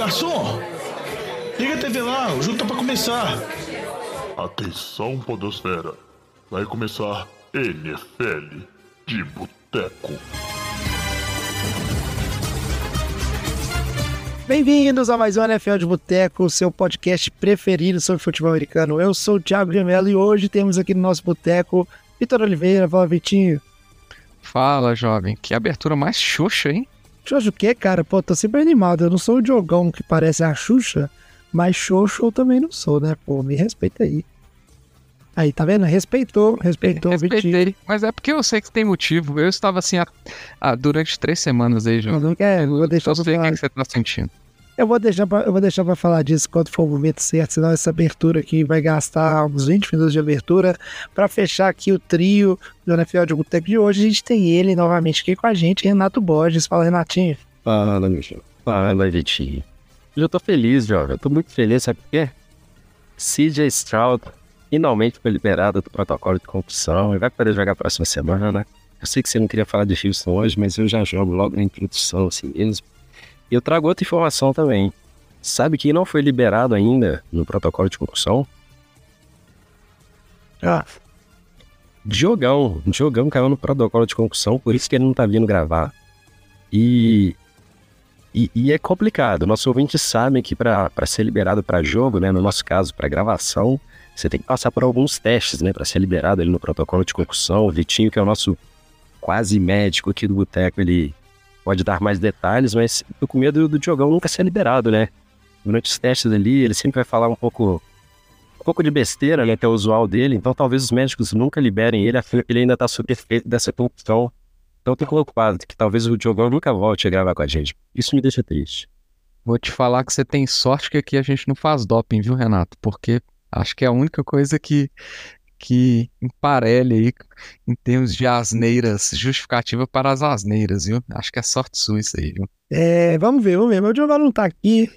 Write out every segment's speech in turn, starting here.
garçom! Liga a TV lá, o jogo tá pra começar. Atenção, Podosfera. Vai começar NFL de Boteco. Bem-vindos a mais um NFL de Boteco, o seu podcast preferido sobre futebol americano. Eu sou o Thiago Gemelo e hoje temos aqui no nosso boteco Vitor Oliveira. Fala, Vitinho. Fala, jovem. Que abertura mais xoxa, hein? Xoxa o quê, cara? Pô, tô sempre animado. Eu não sou o Diogão que parece a Xuxa, mas xoxo eu também não sou, né? Pô, me respeita aí. Aí, tá vendo? Respeitou, respeitou o Vitinho. Respeitei, mas é porque eu sei que tem motivo. Eu estava assim há- há- durante três semanas aí, João. não quero, eu vou deixar Eu sei o que, que você tá sentindo. Eu vou deixar pra, eu vou deixar pra falar disso quando for o momento certo, senão essa abertura aqui vai gastar uns 20 minutos de abertura. Pra fechar aqui o trio do NFL de Boteco de hoje, a gente tem ele novamente aqui com a gente, Renato Borges. Fala, Renatinho. Fala, meu jovem. Fala, Vitinho. Hoje eu tô feliz, jovem. Eu tô muito feliz, sabe por quê? CJ Stroud finalmente foi liberado do protocolo de concussão e vai poder jogar a próxima semana. Eu sei que você não queria falar de Houston hoje, mas eu já jogo logo na introdução, assim mesmo. E eu trago outra informação também. Sabe quem não foi liberado ainda no protocolo de concussão? Ah, Diogão. Diogão caiu no protocolo de concussão, por isso que ele não tá vindo gravar. E. E, e é complicado. Nossos ouvintes sabem que para ser liberado para jogo, né, no nosso caso, para gravação, você tem que passar por alguns testes, né, para ser liberado ali no protocolo de concussão. O Vitinho, que é o nosso quase médico aqui do Boteco, ele pode dar mais detalhes, mas tô com medo do Diogão nunca ser liberado, né? Durante os testes ali, ele sempre vai falar um pouco um pouco de besteira, né, que é o usual dele, então talvez os médicos nunca liberem ele, ele ainda tá sob efeito dessa concussão. Então tô preocupado que talvez o Diogão nunca volte a gravar com a gente. Isso me deixa triste. Vou te falar que você tem sorte que aqui a gente não faz doping, viu, Renato? Porque acho que é a única coisa que, que emparelha aí em termos de asneiras, justificativa para as asneiras, viu? Acho que é sorte sua isso aí, viu? é, vamos ver, vamos ver. Meu Diogão não tá aqui.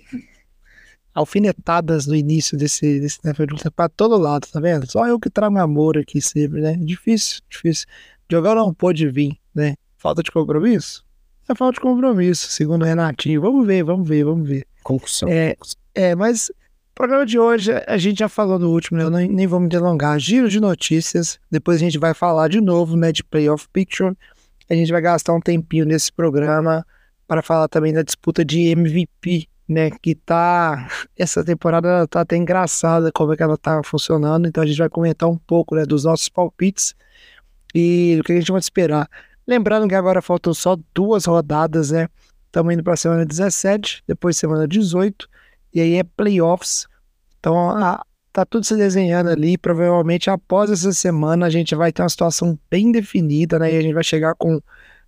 Alfinetadas no início desse, desse Boteco pra todo lado, tá vendo? Só eu que trago amor aqui sempre, né? Difícil, difícil. Diogão não pôde vir, né? Falta de compromisso? É falta de compromisso, segundo o Renatinho. Vamos ver, vamos ver, vamos ver. Concussão. É, é, mas programa de hoje, a gente já falou no último, né? Eu nem, nem vou me delongar. Giro de notícias. Depois a gente vai falar de novo, né? De Playoff Picture. A gente vai gastar um tempinho nesse programa para falar também da disputa de MVP, né? Que tá. Essa temporada tá até engraçada como é que ela tá funcionando. Então a gente vai comentar um pouco, né? Dos nossos palpites e do que a gente vai esperar. Lembrando que agora faltam só duas rodadas, né? Estamos indo para a semana 17, depois semana 18, e aí é playoffs. Então a- tá tudo se desenhando ali. Provavelmente após essa semana a gente vai ter uma situação bem definida, né? E a gente vai chegar com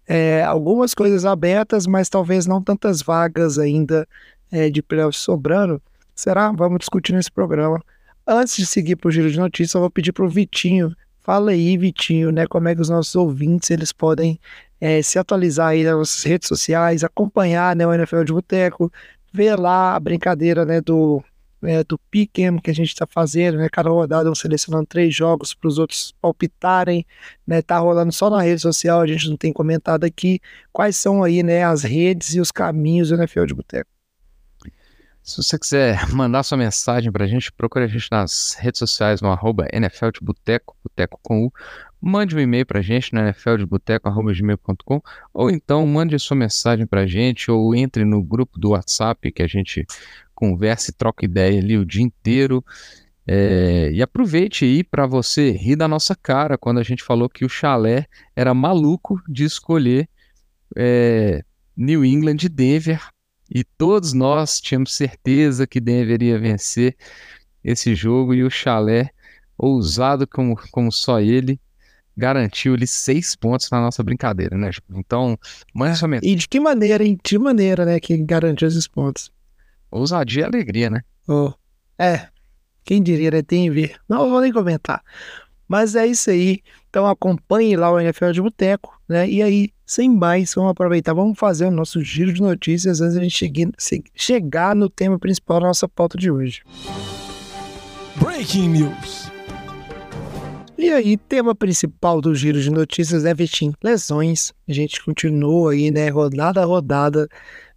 é, algumas coisas abertas, mas talvez não tantas vagas ainda é, de playoffs sobrando. Será? Vamos discutir nesse programa. Antes de seguir para o giro de notícias, eu vou pedir para o Vitinho. Fala aí, Vitinho, né? Como é que os nossos ouvintes eles podem é, se atualizar aí nas nossas redes sociais, acompanhar né, o NFL de Boteco, ver lá a brincadeira né, do, é, do Pick'em que a gente está fazendo, né? Cada rodada vamos selecionando três jogos para os outros palpitarem, né? Tá rolando só na rede social, a gente não tem comentado aqui quais são aí, né, as redes e os caminhos do NFL de Boteco. Se você quiser mandar sua mensagem pra gente, procure a gente nas redes sociais no arroba NFL de Boteco, Boteco com U. Mande um e-mail pra gente no nfldeboteco.gmail.com ou então mande sua mensagem pra gente ou entre no grupo do WhatsApp que a gente conversa e troca ideia ali o dia inteiro. É, e aproveite aí para você rir da nossa cara quando a gente falou que o chalé era maluco de escolher é, New England e Denver e todos nós tínhamos certeza que Denver ia vencer esse jogo e o Chalé, ousado como, como só ele, garantiu ali seis pontos na nossa brincadeira, né? Então, mande sua mensagem. E de que maneira, hein? De que maneira, né, que garantiu esses pontos? Ousadia e alegria, né? Oh, é, quem diria, né? Tem ver. Não vou nem comentar. Mas é isso aí. Então acompanhe lá o NFL de Boteco, né? E aí, sem mais, vamos aproveitar, vamos fazer o nosso giro de notícias antes de a gente chegue- chegar no tema principal da nossa pauta de hoje. Breaking News. E aí, tema principal do giro de notícias é Vitinho, lesões. A gente continua aí, né, rodada a rodada,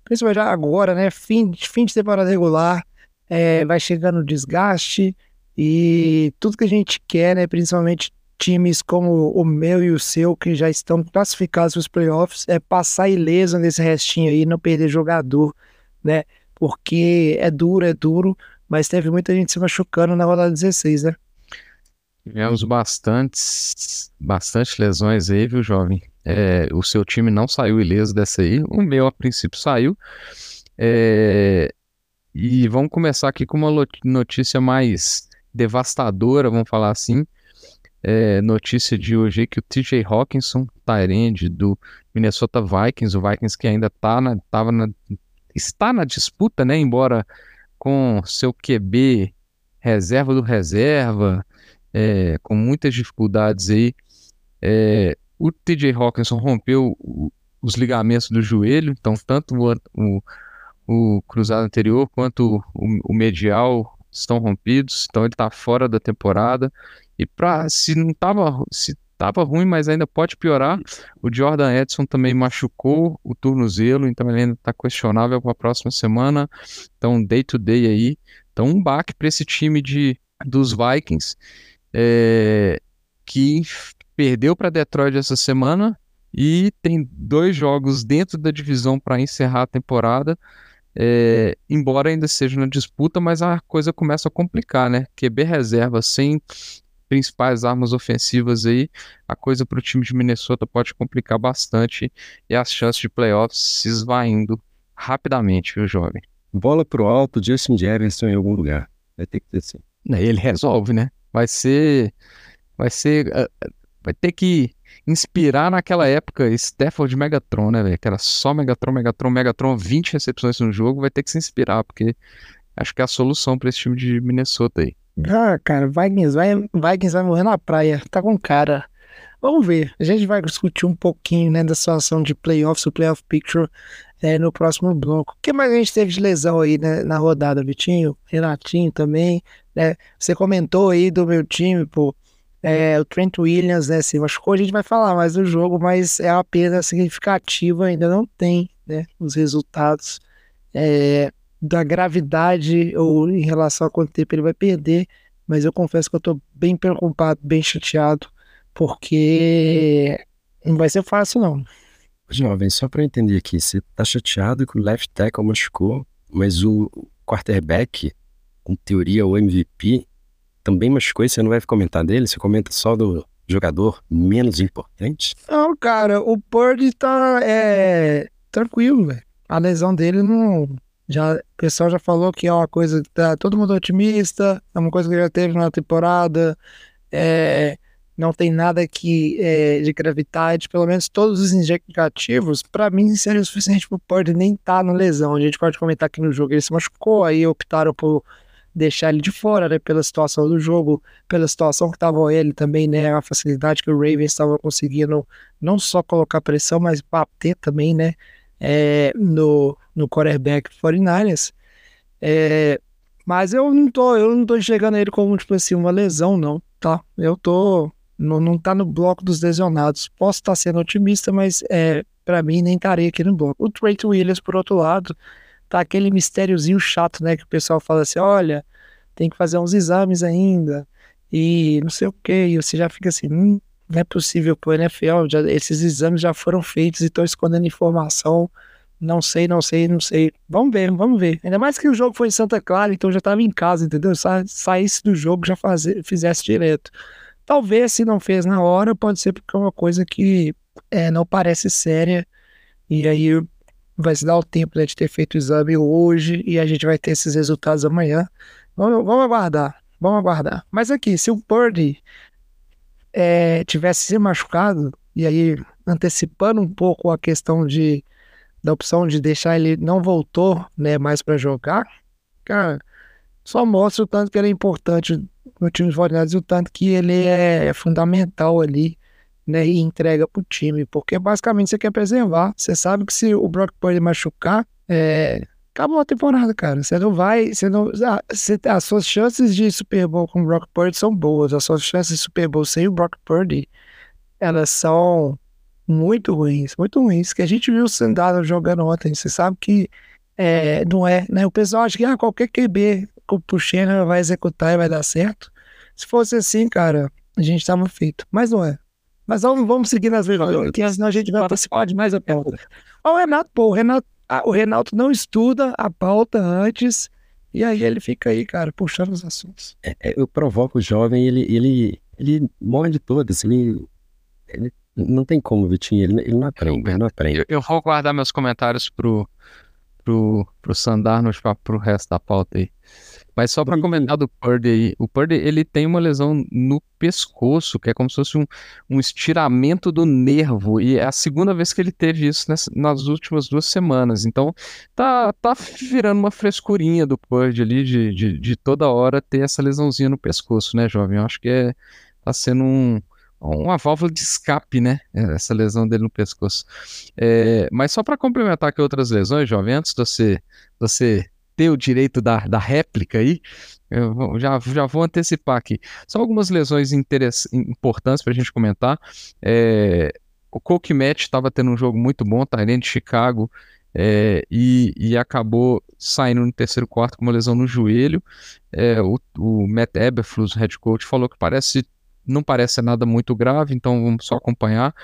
principalmente agora, né? Fim, fim de temporada regular, é, vai chegando o desgaste e tudo que a gente quer, né? Principalmente times como o meu e o seu, que já estão classificados para os playoffs, é passar ileso nesse restinho aí, não perder jogador, né? Porque é duro, é duro, mas teve muita gente se machucando na rodada 16, né? Tivemos bastantes, bastante lesões aí, viu, jovem? É, o seu time não saiu ileso dessa aí. O meu, a princípio, saiu. É, e vamos começar aqui com uma notícia mais devastadora, vamos falar assim. É, notícia de hoje que o TJ Hawkinson, Tyrande do Minnesota Vikings, o Vikings que ainda tá na, tava na, está na disputa, né? Embora com seu QB reserva do reserva, é, com muitas dificuldades aí. É, o TJ Hawkinson rompeu os ligamentos do joelho, então tanto o, o, o cruzado anterior quanto o, medial estão rompidos, então ele está fora da temporada. E para se não tava se tava ruim, mas ainda pode piorar. O Jordan Edson também machucou o tornozelo, então ele ainda está questionável para a próxima semana. Então day to day aí, então um baque para esse time de dos Vikings é, que perdeu para Detroit essa semana e tem dois jogos dentro da divisão para encerrar a temporada. É, embora ainda seja na disputa, mas a coisa começa a complicar, né? QB reserva sem principais armas ofensivas aí, a coisa para o time de Minnesota pode complicar bastante e as chances de playoffs se esvaindo rapidamente, viu, jovem? Bola pro alto, Justin Jefferson em algum lugar. Vai ter que ter sim. Ele resolve, né? Vai ser. Vai ser. Uh, vai ter que inspirar naquela época Stafford Megatron, né, velho? Que era só Megatron, Megatron, Megatron, 20 recepções no jogo. Vai ter que se inspirar, porque acho que é a solução para esse time de Minnesota aí. Ah, cara, Vikings vai, Vikings vai morrer na praia. Tá com cara. Vamos ver. A gente vai discutir um pouquinho, né, da situação de playoffs, o playoff picture é, no próximo bloco. O que mais a gente teve de lesão aí né, na rodada, Vitinho? Renatinho também. Né? Você comentou aí do meu time, pô. É, o Trent Williams, né, se machucou, a gente vai falar mais do jogo, mas é uma perda significativa, ainda não tem, né, os resultados é, da gravidade ou em relação a quanto tempo ele vai perder, mas eu confesso que eu tô bem preocupado, bem chateado, porque não vai ser fácil não. Jovem, só para entender aqui, você tá chateado que o left tackle machucou, mas o quarterback em teoria, o MVP também machucou você não vai comentar dele? Você comenta só do jogador menos importante? Não, cara, o Purdy tá é, tranquilo, velho. A lesão dele não. Já, o pessoal já falou que é uma coisa que tá todo mundo otimista, é uma coisa que já teve na temporada. É, não tem nada que é, de gravidade, pelo menos todos os indicativos, para mim seria o suficiente pro Purdy nem estar tá na lesão. A gente pode comentar que no jogo ele se machucou, aí optaram por deixar ele de fora, né, pela situação do jogo, pela situação que estava ele também, né, a facilidade que o Ravens estava conseguindo não só colocar pressão, mas bater também, né, é, no, no quarterback 49ers. É, mas eu não tô, eu não tô enxergando ele como, tipo assim, uma lesão, não, tá? Eu tô, não, não tá no bloco dos lesionados. Posso estar tá sendo otimista, mas é, para mim nem estaria aqui no bloco. O Trent Williams, por outro lado, tá aquele mistériozinho chato, né? Que o pessoal fala assim: olha, tem que fazer uns exames ainda, e não sei o que, e você já fica assim, hum, não é possível pro NFL, já, esses exames já foram feitos e estão escondendo informação. Não sei, não sei, não sei. Vamos ver, vamos ver. Ainda mais que o jogo foi em Santa Clara, então já estava em casa, entendeu? Sa saísse do jogo, já fizesse direto. Talvez, se não fez na hora, pode ser porque é uma coisa que é, não parece séria. E aí vai se dar o tempo né, de ter feito o exame hoje e a gente vai ter esses resultados amanhã. Vamos, vamos aguardar, vamos aguardar. Mas aqui, se o Purdy é, tivesse se machucado, e aí antecipando um pouco a questão de da opção de deixar ele não voltou né, mais para jogar, cara, só mostra o tanto que ele é importante no time de 49 e o tanto que ele é fundamental ali né, e entrega pro time, porque basicamente você quer preservar. Você sabe que se o Brock Purdy machucar, é, acabou a temporada, cara. Você não vai, você não, ah, você, as suas chances de Super Bowl com o Brock Purdy são boas. As suas chances de Super Bowl sem o Brock Purdy, elas são muito ruins, muito ruins. Que a gente viu o Sandalo jogando ontem. Você sabe que é, não é, né? O pessoal acha que ah, qualquer QB pro Shannon vai executar e vai dar certo. Se fosse assim, cara, a gente tava feito. Mas não é. Mas vamos, vamos seguir nas vezes, porque senão a gente vai participar de mais a pauta. O Renato, pô, o Renato, ah, o Renato não estuda a pauta antes, e aí ele fica aí, cara, puxando os assuntos. É, é, eu provoco o jovem, ele, ele, ele morre de todas, ele, ele não tem como, Vitinho, ele, ele não aprende, ele não aprende. Eu, eu vou guardar meus comentários pro, pro, pro Sandar no pro resto da pauta aí. Mas só para comentar do Purdy aí, o Purdy ele tem uma lesão no pescoço, que é como se fosse um, um estiramento do nervo, e é a segunda vez que ele teve isso nessa, nas últimas duas semanas. Então tá, tá virando uma frescurinha do Purdy ali de, de, de toda hora ter essa lesãozinha no pescoço, né, jovem? Eu acho que é, tá sendo um, uma válvula de escape, né? Essa lesão dele no pescoço. É, mas só para complementar aqui outras lesões, jovem, antes de você, você ter o direito da, da réplica aí, eu já, já vou antecipar aqui. Só algumas lesões importantes para a gente comentar. É, o Coke Match estava tendo um jogo muito bom, tá? de Chicago, é, e, e, acabou saindo no terceiro quarto com uma lesão no joelho. É, o, o Matt Eberflus, head coach, falou que parece não parece nada muito grave, então vamos só acompanhar.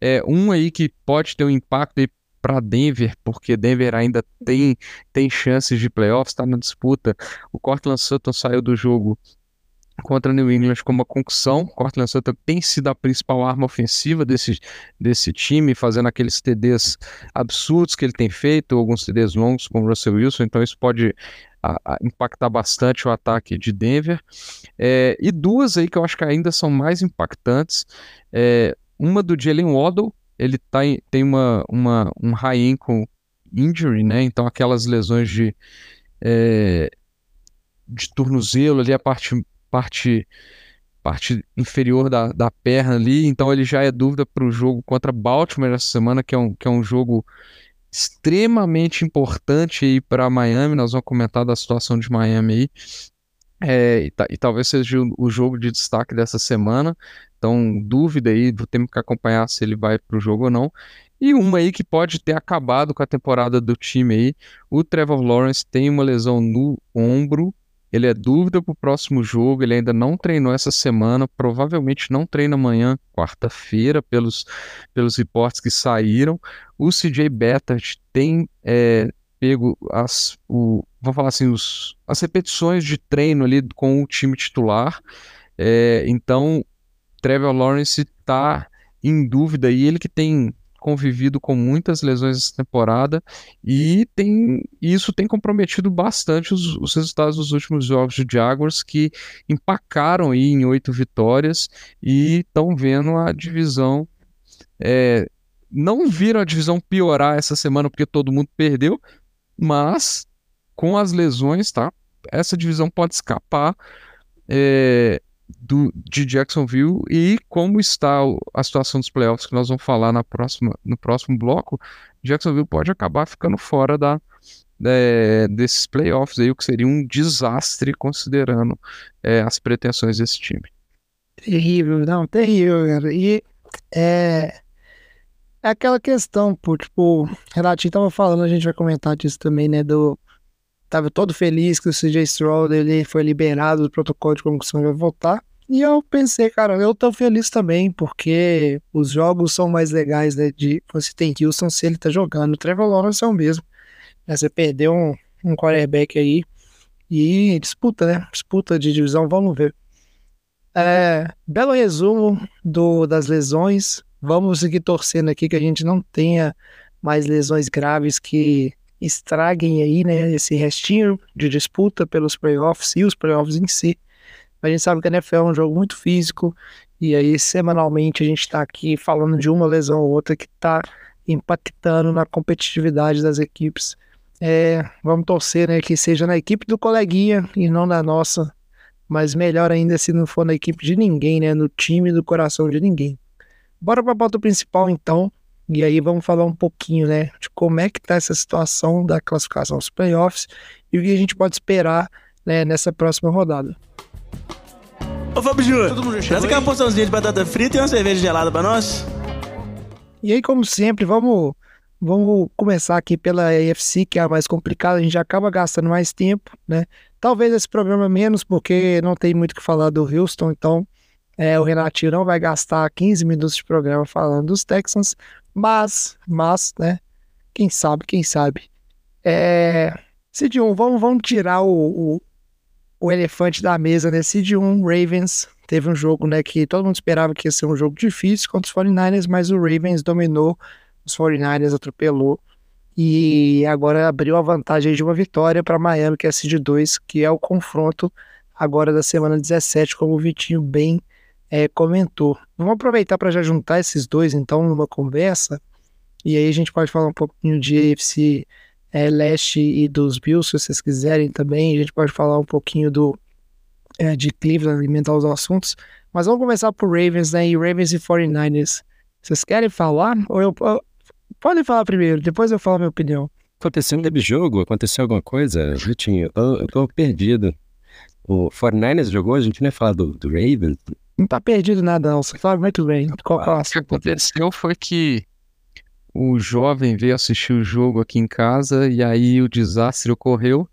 É, um aí que pode ter um impacto para Denver, porque Denver ainda tem, tem chances de playoffs, está na disputa. O Cortland Sutton saiu do jogo contra New England com uma concussão. Cortland Sutton tem sido a principal arma ofensiva desse, desse time, fazendo aqueles TDs absurdos que ele tem feito, alguns TDs longos com o Russell Wilson, então isso pode a, a impactar bastante o ataque de Denver. É, e duas aí que eu acho que ainda são mais impactantes. É, uma do Jalen Waddle, ele tá em, tem uma, uma, um high ankle injury, né? Então aquelas lesões de, é, de tornozelo ali, a parte, parte, parte inferior da, da perna ali. Então ele já é dúvida para o jogo contra Baltimore essa semana, que é um, que é um jogo extremamente importante aí para Miami. Nós vamos comentar da situação de Miami aí. É, e, e, talvez seja o, o, jogo de destaque dessa semana. Então, dúvida aí, temos que acompanhar se ele vai para o jogo ou não. E uma aí que pode ter acabado com a temporada do time aí. O Trevor Lawrence tem uma lesão no ombro ele é dúvida para o próximo jogo, ele ainda não treinou essa semana, provavelmente não treina amanhã, quarta-feira, pelos, pelos reportes que saíram. O CJ Bettard tem é, pego as, o, vamos falar assim, os, as repetições de treino ali com o time titular. É, então, Trevor Lawrence está em dúvida e ele que tem convivido com muitas lesões essa temporada e tem isso tem comprometido bastante os, os resultados dos últimos jogos de Jaguars que empacaram aí em oito vitórias e estão vendo a divisão é, não viram a divisão piorar essa semana porque todo mundo perdeu, mas com as lesões, tá? Essa divisão pode escapar. É, do, de Jacksonville e como está a situação dos playoffs que nós vamos falar na próxima, no próximo bloco, Jacksonville pode acabar ficando fora da, é, desses playoffs aí, o que seria um desastre considerando é, as pretensões desse time. Terrível, não, terrível, cara. E é, é aquela questão, pô, tipo, Renatinho tava falando, a gente vai comentar disso também, né, do tava todo feliz que o CJ Stroud ele foi liberado do protocolo de concussão e vai voltar. E eu pensei, cara, eu tô feliz também, porque os jogos são mais legais, né? De você tem Houston se ele tá jogando. O Trevor Lawrence é o mesmo. Né, você perdeu um, um quarterback aí e disputa, né? Disputa de divisão, vamos ver. É, belo resumo do, das lesões. Vamos seguir torcendo aqui que a gente não tenha mais lesões graves que estraguem aí, né, esse restinho de disputa pelos playoffs e os playoffs em si. A gente sabe que a NFL é um jogo muito físico e aí semanalmente a gente está aqui falando de uma lesão ou outra que está impactando na competitividade das equipes. É, vamos torcer né, que seja na equipe do coleguinha e não na nossa, mas melhor ainda se não for na equipe de ninguém, né, no time do coração de ninguém. Bora para a pauta principal então. E aí vamos falar um pouquinho, né, de como é que tá essa situação da classificação dos playoffs e o que a gente pode esperar, né, nessa próxima rodada. Ô Fábio Júnior, traz aqui uma porçãozinha de batata frita e uma cerveja gelada pra nós. E aí, como sempre, vamos, vamos começar aqui pela AFC, que é a mais complicada, a gente acaba gastando mais tempo, né? Talvez esse programa menos, porque não tem muito o que falar do Houston, então é, o Renatinho não vai gastar 15 minutos de programa falando dos Texans, mas, mas, né? Quem sabe, quem sabe. É, Cid 1, vamos, vamos tirar o, o, o elefante da mesa, né? Cid 1, Ravens, teve um jogo, né, que todo mundo esperava que ia ser um jogo difícil contra os 49ers, mas o Ravens dominou, os 49ers atropelou e agora abriu a vantagem de uma vitória para Miami, que é a Cid 2, que é o confronto agora da semana 17, como o Vitinho bem é, comentou. Vamos aproveitar para já juntar esses dois, então, numa conversa, e aí a gente pode falar um pouquinho de AFC é, Leste e dos Bills, se vocês quiserem também. A gente pode falar um pouquinho do é, de Cleveland, alimentar os assuntos. Mas vamos começar por Ravens, né? E Ravens e 49ers. Vocês querem falar? Ou eu, eu, podem falar primeiro, depois eu falo a minha opinião. Aconteceu um jogo? Aconteceu alguma coisa, Vitinho? Eu eu tô perdido. O 49ers jogou? A gente não ia falar do, do Ravens? Não tá perdido nada, não. Você fala muito bem. Qual, qual o que aconteceu foi que o jovem veio assistir o jogo aqui em casa e aí o desastre ocorreu.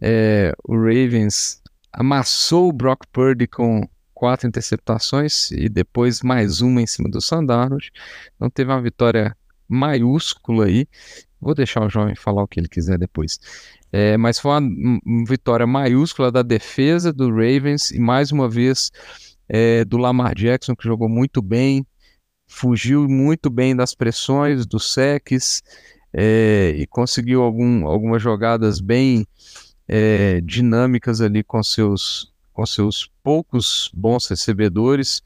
É, o Ravens amassou o Brock Purdy com quatro interceptações e depois mais uma em cima do Sandarnold. Então teve uma vitória maiúscula aí. Vou deixar o jovem falar o que ele quiser depois. É, mas foi uma, vitória maiúscula da defesa do Ravens e mais uma vez é, do Lamar Jackson, que jogou muito bem, fugiu muito bem das pressões, dos secs é, e conseguiu algum, algumas jogadas bem é, dinâmicas ali com seus, com seus poucos bons recebedores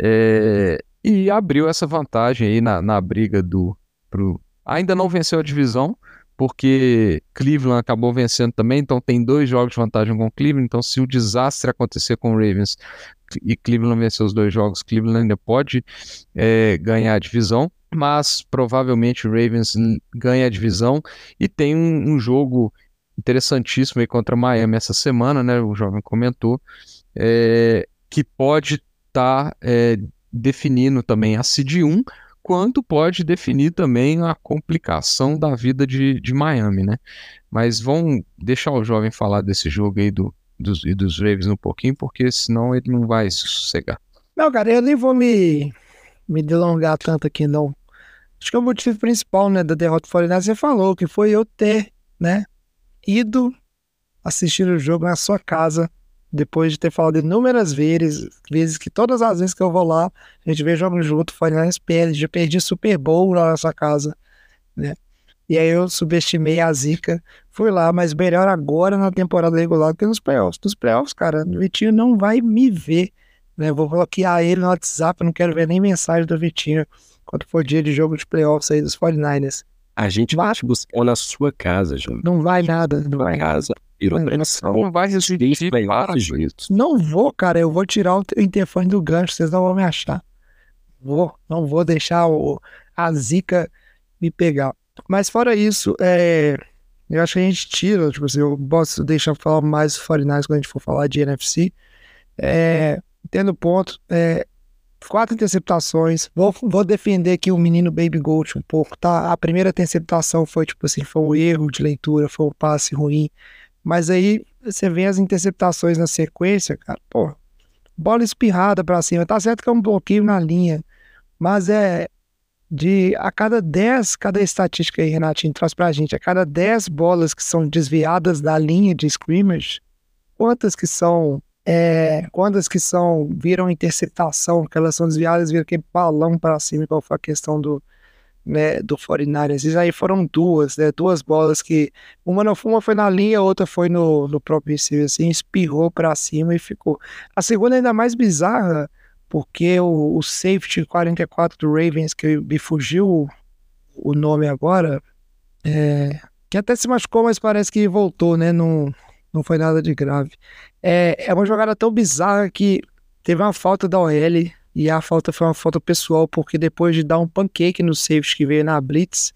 é, e abriu essa vantagem aí na, na briga do. Pro, ainda não venceu a divisão, porque Cleveland acabou vencendo também, então tem dois jogos de vantagem com Cleveland. Então, se o desastre acontecer com o Ravens e Cleveland vencer os dois jogos, Cleveland ainda pode é, ganhar a divisão, mas provavelmente o Ravens ganha a divisão e tem um, um jogo interessantíssimo aí contra Miami essa semana, né? O jovem comentou, é, que pode estar tá, é, definindo também a seed 1, quanto pode definir também a complicação da vida de, de Miami, né? Mas vamos deixar o jovem falar desse jogo aí do, dos, e dos Ravens um pouquinho, porque senão ele não vai se sossegar. Não, cara, eu nem vou me, me delongar tanto aqui, não. Acho que o motivo principal, né, da derrota do você falou, que foi eu ter, né, ido assistir o jogo na sua casa, depois de ter falado inúmeras vezes, vezes que todas as vezes que eu vou lá, a gente vê jogo junto, foi na SPL, já perdi Super Bowl na sua casa, né? E aí eu subestimei a zica, fui lá, mas melhor agora na temporada regular que nos playoffs. Nos playoffs, cara, o Vitinho não vai me ver, né? Vou bloquear ele no WhatsApp, eu não quero ver nem mensagem do Vitinho quando for dia de jogo de playoffs aí dos 49ers. A gente vai buscar na sua casa, João. Não vai nada, não vai. casa. Virou Não vai resistir. Não vou, cara. Eu vou tirar o interfone do gancho. Vocês não vão me achar. Vou. Não vou deixar o, a zica me pegar. Mas fora isso, é, eu acho que a gente tira, tipo assim, eu posso deixar falar mais 49 quando a gente for falar de NFC. É, tendo ponto, é, quatro interceptações. Vou, vou defender aqui o menino Baby Gold um pouco, tá? A primeira interceptação foi, tipo assim, foi um erro de leitura, foi um passe ruim. Mas aí você vê as interceptações na sequência, cara, pô, bola espirrada para cima. Tá certo que é um bloqueio na linha, mas é de a cada 10, cada estatística aí, Renatinho, traz pra gente, a cada 10 bolas que são desviadas da linha de scrimmage, quantas que são é, quantas que são viram interceptação, que elas são desviadas, viram aquele balão para cima, qual foi a questão do, né, do 49ers. E aí foram duas, né, duas bolas que uma não uma foi na linha, outra foi no, no próprio receiver, assim, espirrou para cima e ficou. A segunda ainda mais bizarra, porque o, o safety 44 do Ravens, que me fugiu o, nome agora, é, que até se machucou, mas parece que voltou, né, não, não foi nada de grave. É, é uma jogada tão bizarra que teve uma falta da OL e a falta foi uma falta pessoal, porque depois de dar um pancake no safety que veio na blitz,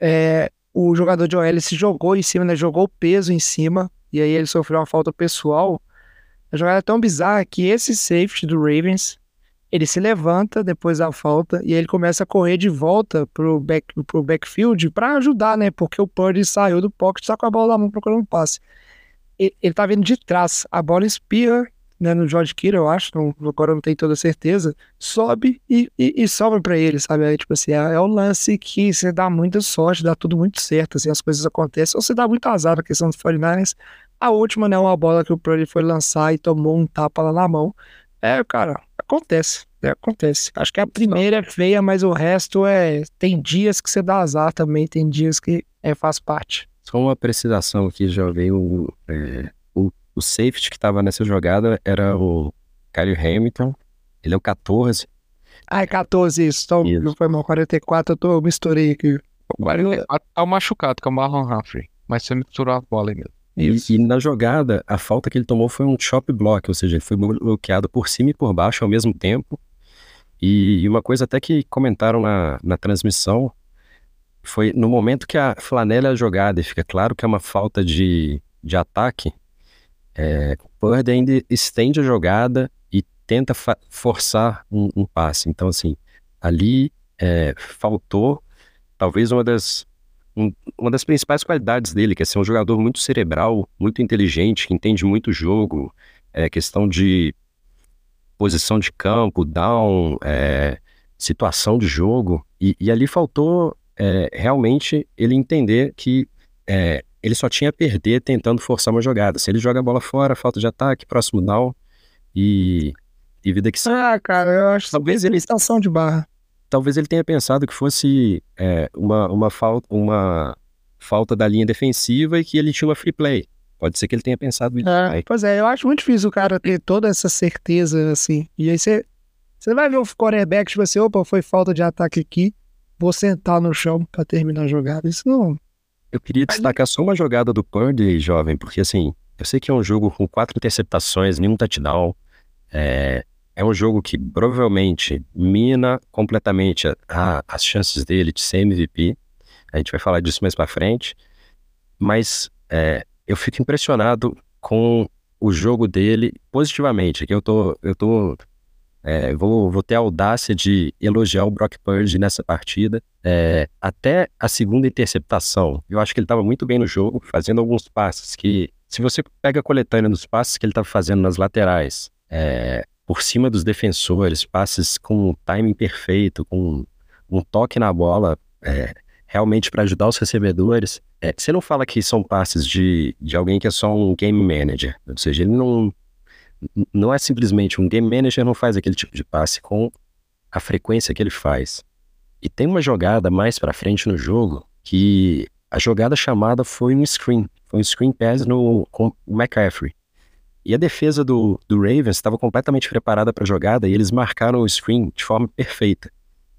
é, o jogador de OL se jogou em cima, né, jogou peso em cima, e aí ele sofreu uma falta pessoal. A jogada é tão bizarra que esse safety do Ravens, ele se levanta depois da falta e ele começa a correr de volta pro, back, pro backfield para ajudar, né? Porque o Purdy saiu do pocket só com a bola na mão procurando um passe. Ele, ele tá vindo de trás, a bola espirra né, no George Kittle, eu acho, não, agora eu não tenho toda certeza, sobe e, e, e sobra para ele, sabe? Aí, tipo assim, é, é o lance que você dá muita sorte, dá tudo muito certo, assim, as coisas acontecem, ou você dá muito azar na questão dos 49ers. A última, né, uma bola que o Purdy foi lançar e tomou um tapa lá na mão. É, cara, acontece, é, acontece. Acho que a primeira é feia, mas o resto é. Tem dias que você dá azar também, tem dias que é, faz parte. Só uma precisação aqui, já veio é, o safety que estava nessa jogada era o Kyle Hamilton. Ele é o 14. Ah, é 14 isso. Então, isso. não foi mal. 44 eu tô, misturei aqui. É o machucado, que é o Marlon Humphrey. Mas você misturou a bola aí mesmo. E, e, na jogada, a falta que ele tomou foi um chop block, ou seja, ele foi bloqueado por cima e por baixo ao mesmo tempo. E, e uma coisa até que comentaram na, na transmissão foi no momento que a flanela é jogada e fica claro que é uma falta de, de ataque, é, o Purdy ainda estende a jogada e tenta forçar um, um, passe. Então, assim, ali é, faltou talvez uma das, um, uma das principais qualidades dele, que é ser um jogador muito cerebral, muito inteligente, que entende muito o jogo, é, questão de posição de campo, down, é, situação de jogo. E, e ali faltou é, realmente ele entender que é, ele só tinha a perder tentando forçar uma jogada. Se ele joga a bola fora, falta de ataque, próximo down e, e vida que Ah, cara, eu acho talvez ele estação de barra. Talvez ele tenha pensado que fosse é, uma, uma, falta, uma falta da linha defensiva e que ele tinha uma free play. Pode ser que ele tenha pensado isso. É, pois é, eu acho muito difícil o cara ter toda essa certeza, assim. E aí você, você vai ver o quarterback, tipo assim, opa, foi falta de ataque aqui, vou sentar no chão para terminar a jogada. Isso não, eu queria destacar só uma jogada do Purdy, jovem, porque assim, eu sei que é um jogo com quatro interceptações, nenhum touchdown. É, é um jogo que provavelmente mina completamente a, as chances dele de ser MVP. A gente vai falar disso mais para frente. Mas é, eu fico impressionado com o jogo dele positivamente. Que eu tô, eu tô é, vou, vou, ter a audácia de elogiar o Brock Purdy nessa partida. É, até a segunda interceptação, eu acho que ele estava muito bem no jogo, fazendo alguns passes que, se você pega a coletânea dos passes que ele estava fazendo nas laterais, é, por cima dos defensores, passes com um timing perfeito, com um toque na bola, é, realmente para ajudar os recebedores. É, você não fala que são passes de, de alguém que é só um game manager, ou seja, ele não não é simplesmente um game manager não faz aquele tipo de passe com a frequência que ele faz. E tem uma jogada mais para frente no jogo que a jogada chamada foi um screen, foi um screen pass no com o McCaffrey. E a defesa do, do Ravens estava completamente preparada para a jogada e eles marcaram o screen de forma perfeita.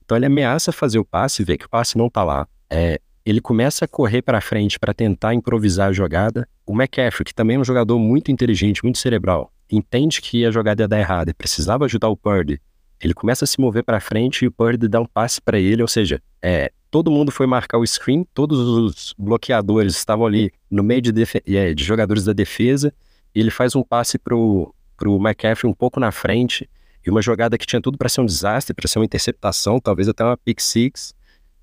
Então ele ameaça fazer o passe, vê que o passe não está lá. É, ele começa a correr para frente para tentar improvisar a jogada. O McCaffrey, que também é um jogador muito inteligente, muito cerebral, entende que a jogada ia dar errada e precisava ajudar o Purdy, ele começa a se mover para frente e o Purdy dá um passe para ele, ou seja, é, todo mundo foi marcar o screen, todos os bloqueadores estavam ali no meio de, é, de jogadores da defesa, ele faz um passe pro, pro McCaffrey um pouco na frente, e uma jogada que tinha tudo para ser um desastre, para ser uma interceptação, talvez até uma pick six,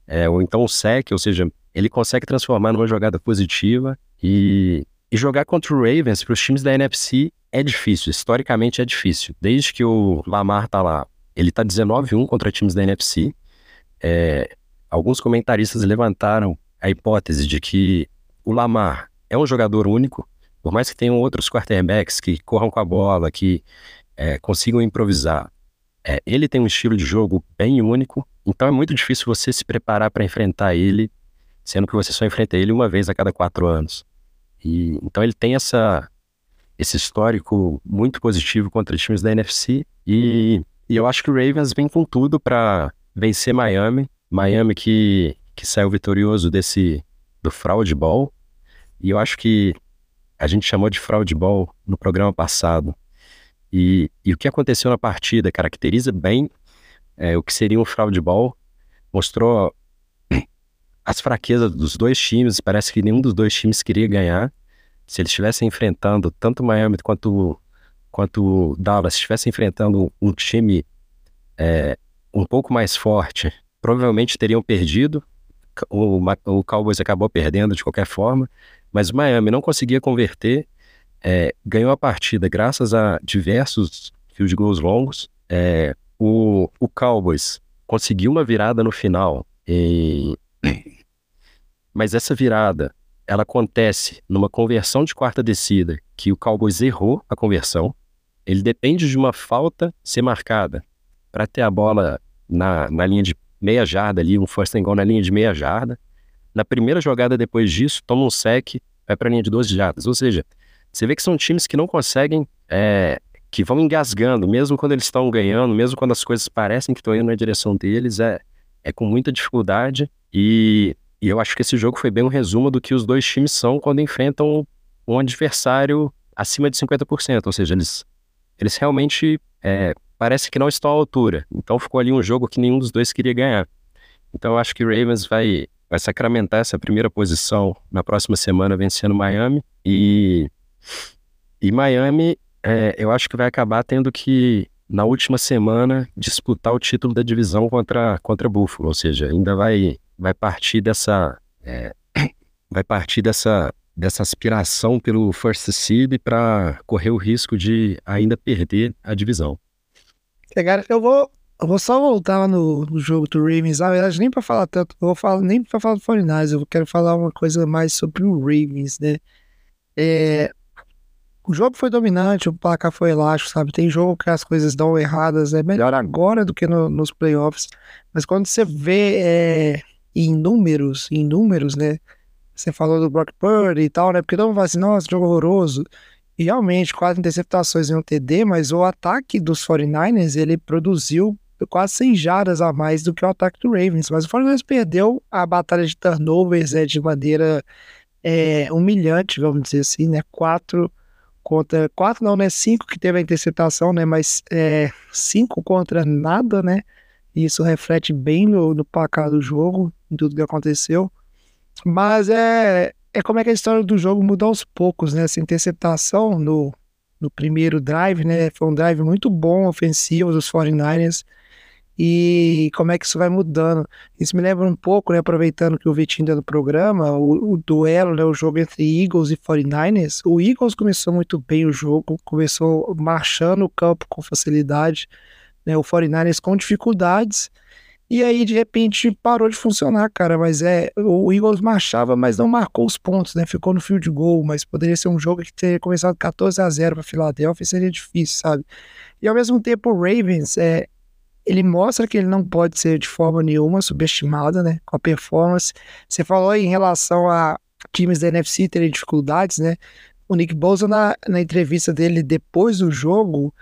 é, ou então um sec, ou seja, ele consegue transformar numa jogada positiva e, e jogar contra o Ravens para os times da NFC é difícil, historicamente é difícil. Desde que o Lamar tá lá, ele tá 19-1 contra times da NFC. É, alguns comentaristas levantaram a hipótese de que o Lamar é um jogador único, por mais que tenham outros quarterbacks que corram com a bola, que é, consigam improvisar. É, ele tem um estilo de jogo bem único, então é muito difícil você se preparar para enfrentar ele, sendo que você só enfrenta ele uma vez a cada quatro anos. E, então ele tem essa, esse histórico muito positivo contra times da NFC. E, e eu acho que o Ravens vem com tudo para vencer Miami. Miami que, que saiu vitorioso desse do fraud ball. E eu acho que a gente chamou de fraud ball no programa passado. E, e o que aconteceu na partida caracteriza bem é, o que seria um fraud ball. Mostrou as fraquezas dos dois times. Parece que nenhum dos dois times queria ganhar se eles estivessem enfrentando tanto Miami quanto quanto Dallas estivessem enfrentando um time é, um pouco mais forte, provavelmente teriam perdido. O, o Cowboys acabou perdendo de qualquer forma, mas o Miami não conseguia converter, é, ganhou a partida graças a diversos field goals longos. É, o, o Cowboys conseguiu uma virada no final, e... mas essa virada ela acontece numa conversão de quarta descida que o Cowboys errou a conversão. Ele depende de uma falta ser marcada para ter a bola na, na linha de meia jarda ali, um first and goal na linha de meia jarda. Na primeira jogada depois disso, toma um sec, vai para a linha de 12 jardas. Ou seja, você vê que são times que não conseguem, é, que vão engasgando, mesmo quando eles estão ganhando, mesmo quando as coisas parecem que estão indo na direção deles, é, é com muita dificuldade. E, e eu acho que esse jogo foi bem um resumo do que os dois times são quando enfrentam um adversário acima de 50%. Ou seja, eles, eles realmente é, parece que não estão à altura. Então ficou ali um jogo que nenhum dos dois queria ganhar. Então eu acho que o Ravens vai, vai sacramentar essa primeira posição na próxima semana vencendo Miami. E, e Miami, é, eu acho que vai acabar tendo que, na última semana, disputar o título da divisão contra, contra Buffalo. Ou seja, ainda vai, vai partir dessa. É, vai partir dessa, dessa aspiração pelo first seed para correr o risco de ainda perder a divisão. Cara, eu vou, eu vou só voltar no, no jogo do Ravens. Na verdade, nem para falar tanto, eu vou falar, nem para falar do 49 eu quero falar uma coisa mais sobre o Ravens, né? É, o jogo foi dominante, o placar foi elástico, sabe? Tem jogo que as coisas dão erradas, é melhor agora do que no, nos playoffs. Mas quando você vê é, em números, em números, né? Você falou do Brock Purdy e tal, né? Porque todo mundo fala assim, nossa, jogo horroroso. E realmente, quatro interceptações em um TD, mas o ataque dos 49ers, ele produziu quase 100 jardas a mais do que o ataque do Ravens. Mas o 49ers perdeu a batalha de turnovers é, de maneira é, humilhante, vamos dizer assim, né? Quatro contra... Quatro não, né? Cinco que teve a interceptação, né? Mas é, cinco contra nada, né? E isso reflete bem no, no placar do jogo, em tudo que aconteceu. Mas é, é como é que a história do jogo muda aos poucos, né? Essa interceptação no, no primeiro drive, né? Foi um drive muito bom, ofensivo dos 49ers. E como é que isso vai mudando? Isso me lembra um pouco, né? Aproveitando que o Vitinho deu no programa, o, o, duelo, né? O jogo entre Eagles e 49ers. O Eagles começou muito bem o jogo, começou marchando o campo com facilidade, né? O 49ers com dificuldades. E aí, de repente, parou de funcionar, cara. Mas é. O Eagles marchava, mas não marcou os pontos, né? Ficou no field goal, mas poderia ser um jogo que teria começado 14 a 0 para Filadélfia, seria difícil, sabe? E ao mesmo tempo, o Ravens, é, ele mostra que ele não pode ser de forma nenhuma subestimado, né? Com a performance. Você falou em relação a times da NFC terem dificuldades, né? O Nick Bosa, na, na entrevista dele depois do jogo,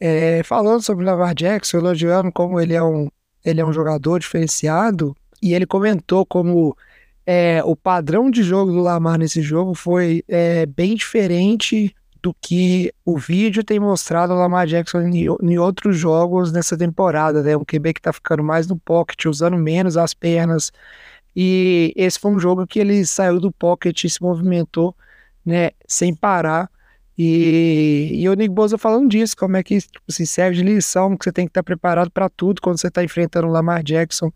é, falando sobre o Lamar Jackson, elogiando como ele é um ele é um jogador diferenciado e ele comentou como é, o padrão de jogo do Lamar nesse jogo foi é, bem diferente do que o vídeo tem mostrado o Lamar Jackson em, em, outros jogos nessa temporada, né? Um QB que tá ficando mais no pocket, usando menos as pernas. E esse foi um jogo que ele saiu do pocket e se movimentou, né, sem parar e, e o Nick Bosa falando disso, como é que tipo, assim, serve de lição, que você tem que estar preparado para tudo quando você está enfrentando o Lamar Jackson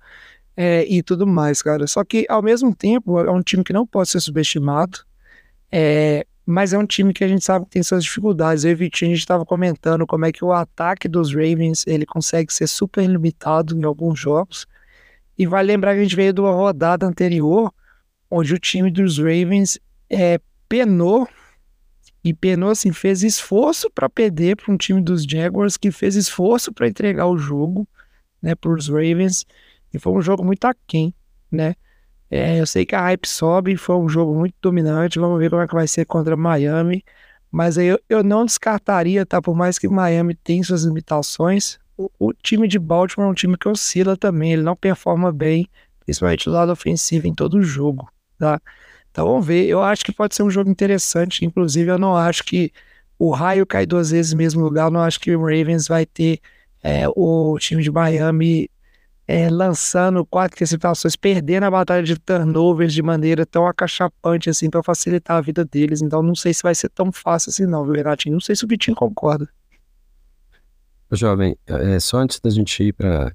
é, e tudo mais, cara. Só que, ao mesmo tempo, é um time que não pode ser subestimado, é, mas é um time que a gente sabe que tem suas dificuldades. Eu e Vitinho, a gente estava comentando como é que o ataque dos Ravens ele consegue ser super limitado em alguns jogos. E vai lembrar que a gente veio de uma rodada anterior, onde o time dos Ravens é, penou e penou assim, fez esforço para perder para um time dos Jaguars que fez esforço para entregar o jogo, né, para os Ravens, e foi um jogo muito aquém, né? É, eu sei que a hype sobe, foi um jogo muito dominante, vamos ver como é que vai ser contra Miami, mas aí eu, eu não descartaria, tá? Por mais que Miami tenha suas limitações, o, o time de Baltimore é um time que oscila também, ele não performa bem, principalmente do lado ofensivo em todo jogo, tá? Então vamos ver. Eu acho que pode ser um jogo interessante. Inclusive, eu não acho que o raio cai duas vezes no mesmo lugar. Eu não acho que o Ravens vai ter é, o time de Miami é, lançando quatro interceptações, perdendo a batalha de turnovers de maneira tão acachapante assim para facilitar a vida deles. Então não sei se vai ser tão fácil assim, não, viu, Renatinho? Não sei se o Vitinho concorda. Jovem, é, só antes da gente ir para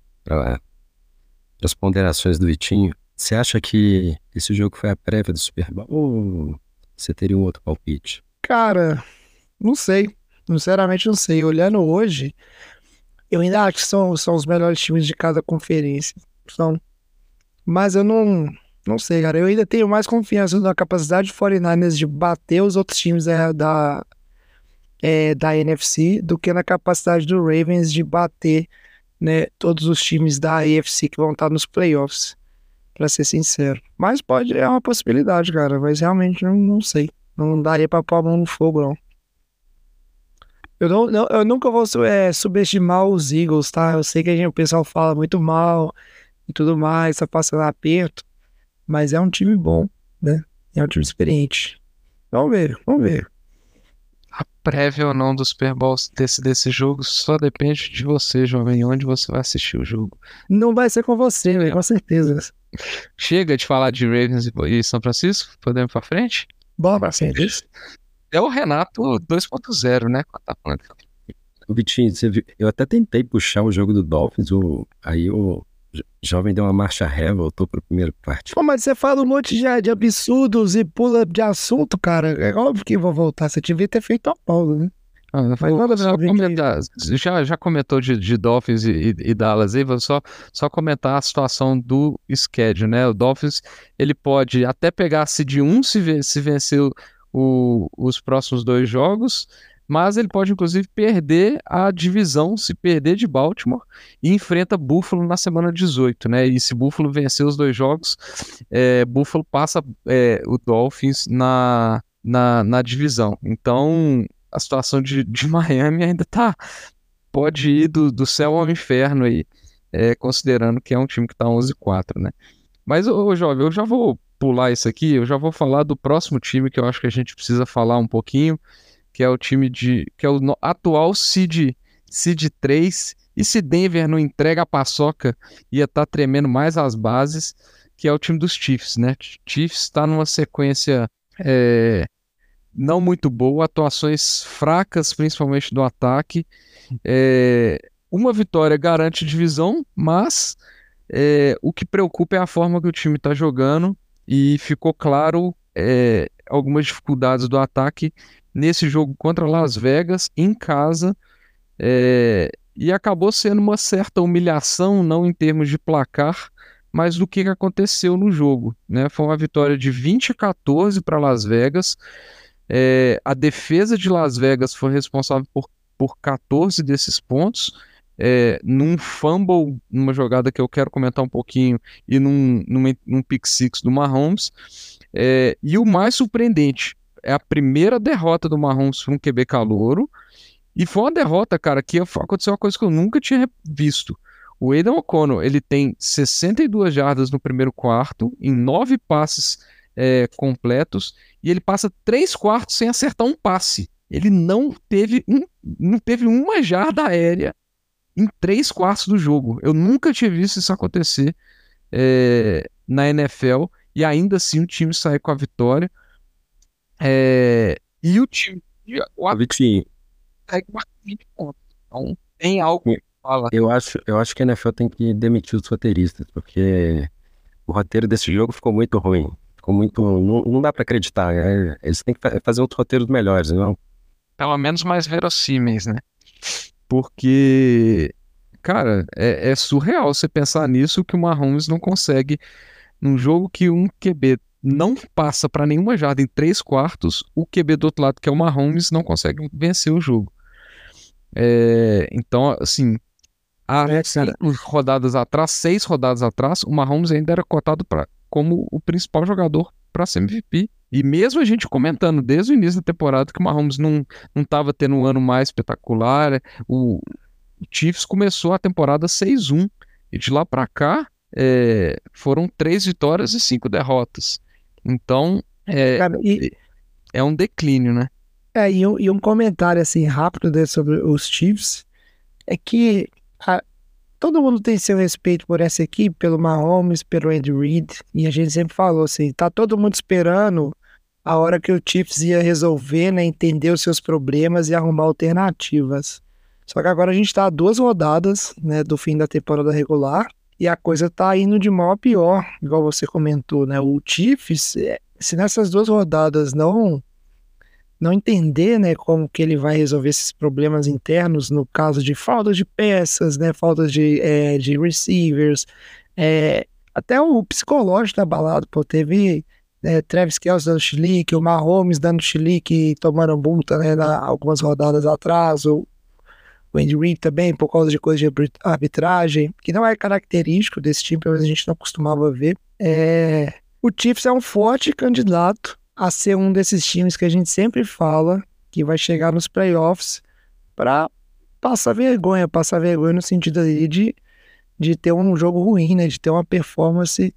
as ponderações do Vitinho, você acha que esse jogo foi a prévia do Super Bowl ou você teria um outro palpite? Cara, não sei. Sinceramente, não sei. Olhando hoje, eu ainda acho que são, são os melhores times de cada conferência. São. Mas eu não, não sei, cara. Eu ainda tenho mais confiança na capacidade de 49ers de bater os outros times da, da, é, da NFC do que na capacidade do Ravens de bater né, todos os times da AFC que vão estar nos playoffs, para ser sincero. Mas pode, é uma possibilidade, cara. Mas realmente não, não sei. Não daria pra pôr a mão no fogo, não. Eu, não, não eu nunca vou é, subestimar os Eagles, tá? Eu sei que a gente, o pessoal fala muito mal e tudo mais, tá passando aperto. Mas é um time bom, né? É um time experiente. Vamos ver, vamos ver. A prévia ou não do Super Bowl desse, desse jogo só depende de você, jovem, onde você vai assistir o jogo. Não vai ser com você, véio, com certeza. Chega de falar de Ravens e São Francisco? Podemos ir pra frente? Bora pra frente. É o Renato 2.0, né? Vitinho, viu, eu até tentei puxar o jogo do Dolphins, o, aí o jovem deu uma marcha ré, voltou pro primeiro parte. Pô, mas você fala um monte de, de absurdos e pula de assunto, cara. É óbvio que vou voltar. Você devia ter feito a pausa, né? Ah, vou, só comentar, já, já comentou de, de Dolphins e, e, Dallas aí, vou só, só comentar a situação do schedule, né? O Dolphins, ele pode até pegar se de um se, se vencer o, os próximos dois jogos, mas ele pode inclusive perder a divisão, se perder de Baltimore e enfrenta Buffalo na semana 18, né? E se Buffalo vencer os dois jogos, é, Buffalo passa é, o Dolphins na, na, na divisão. Então, a situação de, de Miami ainda tá. Pode ir do, do céu ao inferno aí, é, considerando que é um time que tá 11-4, né? Mas, ô, jovem, eu já vou pular isso aqui, eu já vou falar do próximo time que eu acho que a gente precisa falar um pouquinho, que é o time de. que é o atual Seed, Seed 3. E se Denver não entrega a paçoca, ia estar tá tremendo mais as bases, que é o time dos Chiefs, né? Chiefs está numa sequência é, não muito boa, atuações fracas, principalmente do ataque. É, uma vitória garante divisão, mas é, o que preocupa é a forma que o time está jogando e ficou claro é, algumas dificuldades do ataque nesse jogo contra Las Vegas, em casa, é, e acabou sendo uma certa humilhação, não em termos de placar, mas do que aconteceu no jogo. Né? Foi uma vitória de 20 a 14 para Las Vegas. É, a defesa de Las Vegas foi responsável por, por 14 desses pontos. É, num fumble, numa jogada que eu quero comentar um pouquinho, e num, num, num pick six do Mahomes. É, e o mais surpreendente, é a primeira derrota do Mahomes com um QB calouro. E foi uma derrota, cara, que aconteceu uma coisa que eu nunca tinha visto. O Aidan O'Connell, ele tem 62 jardas no primeiro quarto, em nove passes é, completos e ele passa três quartos sem acertar um passe. Ele não teve, um, não teve uma jarda aérea em três quartos do jogo. Eu nunca tinha visto isso acontecer é, na NFL e ainda assim o time sai com a vitória. É, e o time. O Vitinho. Sai com 20 pontos. Então tem algo que fala. Eu acho, eu acho que a NFL tem que demitir os roteiristas, porque o roteiro desse jogo ficou muito ruim. Ficou muito. Não, não dá para acreditar. É, eles têm que fazer outros roteiros melhores, não? Pelo menos mais verossímeis, né? Porque, cara, é, é surreal você pensar nisso que o Mahomes não consegue. Num jogo que um QB não passa para nenhuma jarda em três quartos, o QB do outro lado, que é o Mahomes, não consegue vencer o jogo. É, então, assim, há é, rodadas atrás, seis rodadas atrás, o Mahomes ainda era cotado para como o principal jogador para ser MVP. E mesmo a gente comentando desde o início da temporada que o Mahomes não estava tendo um ano mais espetacular, o, o Chiefs começou a temporada 6-1 e de lá para cá é, foram três vitórias e cinco derrotas. Então é, Cara, e... é um declínio, né? É, e um, e um comentário assim rápido né, sobre os Chiefs é que a, todo mundo tem seu respeito por essa equipe, pelo Mahomes, pelo Andy Reid, e a gente sempre falou assim, tá todo mundo esperando a hora que o Chiefs ia resolver, né, entender os seus problemas e arrumar alternativas. Só que agora a gente está a duas rodadas né, do fim da temporada regular e a coisa tá indo de mal a pior, igual você comentou, né? O Chiefs, é, se nessas duas rodadas não não entender, né, como que ele vai resolver esses problemas internos no caso de falta de peças, né, falta de, é, de receivers, é, até o psicológico da balada, pô, teve né, Travis Kelce dando chilique, o Mahomes dando chilique e tomando multa, né, na, algumas rodadas atrás, o o Andy Reid também, por causa de coisas de arbitragem, que não é característico desse time, pelo menos a gente não costumava ver. É... O Chiefs é um forte candidato a ser um desses times que a gente sempre fala que vai chegar nos playoffs para passar vergonha, passar vergonha no sentido ali de, de ter um jogo ruim, né? De ter uma performance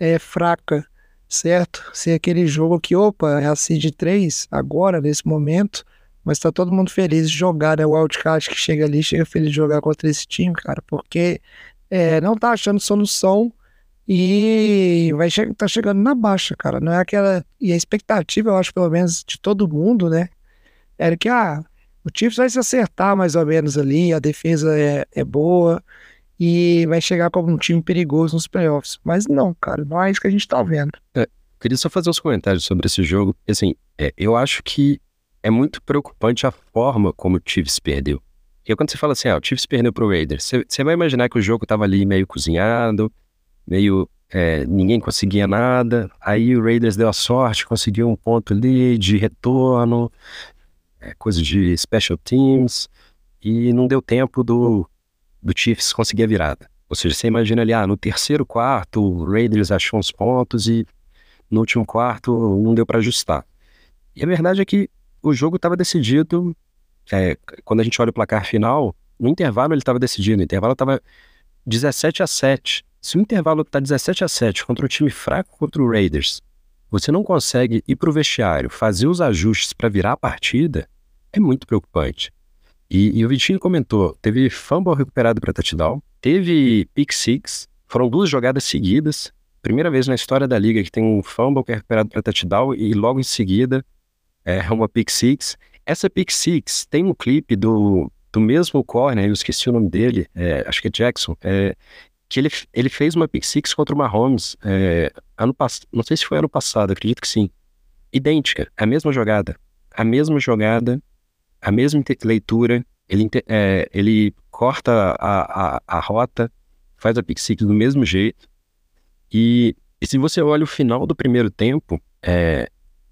é, fraca, certo? Ser aquele jogo que, opa, é a seed 3 agora, nesse momento, mas tá todo mundo feliz de jogar, né? O Wildcard que chega ali, chega feliz de jogar contra esse time, cara, porque é, não tá achando solução e vai che tá chegando na baixa, cara. Não é aquela. E a expectativa, eu acho, pelo menos, de todo mundo, né? Era que, ah, o Chiefs vai se acertar mais ou menos ali, a defesa é, é boa e vai chegar como um time perigoso nos playoffs. Mas não, cara, não é isso que a gente tá vendo. É, queria só fazer uns comentários sobre esse jogo. Assim, é, eu acho que é muito preocupante a forma como o Chiefs perdeu. Porque quando você fala assim, ah, o Chiefs perdeu pro Raiders, você, vai imaginar que o jogo tava ali meio cozinhado, meio é, ninguém conseguia nada. Aí o Raiders deu a sorte, conseguiu um ponto ali de retorno, é, coisa de special teams, e não deu tempo do, do Chiefs conseguir a virada. Ou seja, você imagina ali, ah, no terceiro quarto, o Raiders achou uns pontos e no último quarto não deu para ajustar. E a verdade é que o jogo estava decidido. É, quando a gente olha o placar final, no intervalo ele estava decidido. No intervalo estava 17 a 7. Se o intervalo está 17 a 7 contra um time fraco contra o Raiders, você não consegue ir para o vestiário, fazer os ajustes para virar a partida, é muito preocupante. E, e o Vitinho comentou: teve fumble recuperado para touchdown, teve pick six, foram duas jogadas seguidas. Primeira vez na história da liga que tem um fumble que é recuperado para touchdown e logo em seguida é uma pick six. Essa pick six tem um clipe do, do mesmo corner, eu esqueci o nome dele, é, acho que é Jackson, é, que ele, ele fez uma pick six contra o Mahomes é, ano passado, não sei se foi ano passado, acredito que sim. Idêntica, a mesma jogada, a mesma jogada, a mesma leitura, ele, é, ele corta a, a, a rota, faz a pick six do mesmo jeito. E, e se você olha o final do primeiro tempo, é,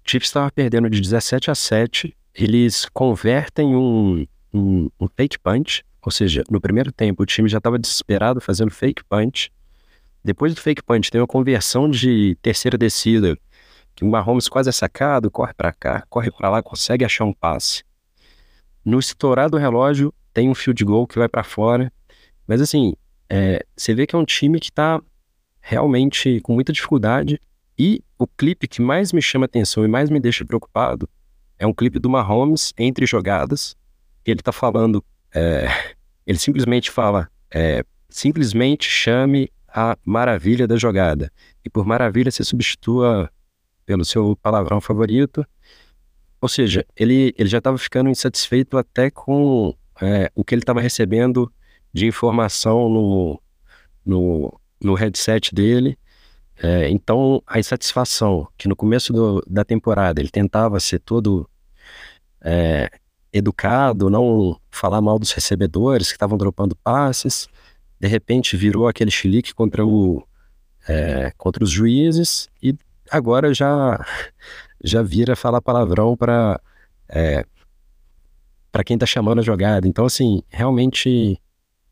Chiefs estava perdendo de 17 a 7. Eles convertem um, um, um fake punch, ou seja, no primeiro tempo o time já estava desesperado fazendo fake punch. Depois do fake punch tem uma conversão de terceira descida, que o Mahomes quase é sacado, corre para cá, corre para lá, consegue achar um passe. No estourar do relógio tem um field goal que vai para fora. Mas assim, é, você vê que é um time que está realmente com muita dificuldade e o clipe que mais me chama atenção e mais me deixa preocupado é um clipe do Mahomes entre jogadas. Ele tá falando, é, ele simplesmente fala, é, simplesmente chame a maravilha da jogada. E por maravilha se substitua pelo seu palavrão favorito. Ou seja, ele, ele já estava ficando insatisfeito até com é, o que ele estava recebendo de informação no, no, no headset dele. É, então, a insatisfação que no começo do, da temporada ele tentava ser todo é, educado, não falar mal dos recebedores que estavam dropando passes, de repente virou aquele chilique contra, o, é, contra os juízes e agora já, já vira falar palavrão para é, para quem está chamando a jogada. Então, assim, realmente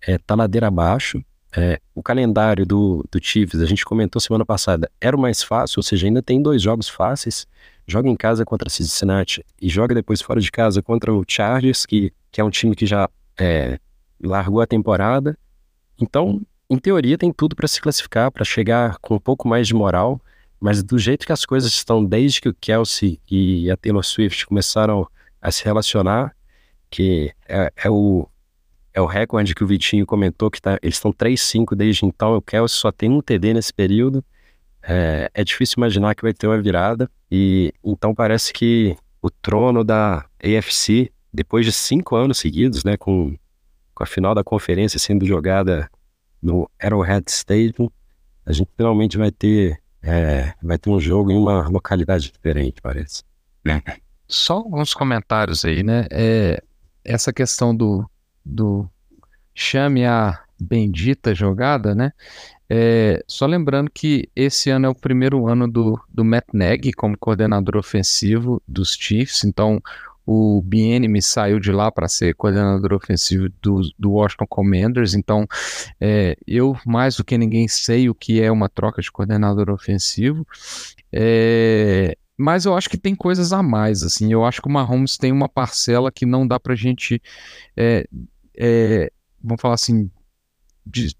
é, tá ladeira abaixo. É, o calendário do, do Chiefs, a gente comentou semana passada, era o mais fácil, ou seja, ainda tem dois jogos fáceis. Joga em casa contra Cincinnati e joga depois fora de casa contra o Chargers, que, que é um time que já é, largou a temporada. Então, em teoria, tem tudo para se classificar, para chegar com um pouco mais de moral, mas do jeito que as coisas estão desde que o Kelsey e a Taylor Swift começaram a se relacionar, que é, é o, é o recorde que o Vitinho comentou, que tá, eles estão 3-5 desde então. O Kelsey só tem um TD nesse período. É, é, difícil imaginar que vai ter uma virada. E então parece que o trono da AFC, depois de cinco anos seguidos, né, com com a final da conferência sendo jogada no Arrowhead Stadium, a gente finalmente vai ter, é, vai ter um jogo em uma localidade diferente, parece. Só alguns comentários aí, né? É, essa questão do, do chame a bendita jogada, né? É, só lembrando que esse ano é o primeiro ano do, do Matt Nagy como coordenador ofensivo dos Chiefs, então o Bienemy saiu de lá para ser coordenador ofensivo do, do Washington Commanders, então é, eu mais do que ninguém sei o que é uma troca de coordenador ofensivo, é, mas eu acho que tem coisas a mais, assim, eu acho que o Mahomes tem uma parcela que não dá para gente, é, é, vamos falar assim, de,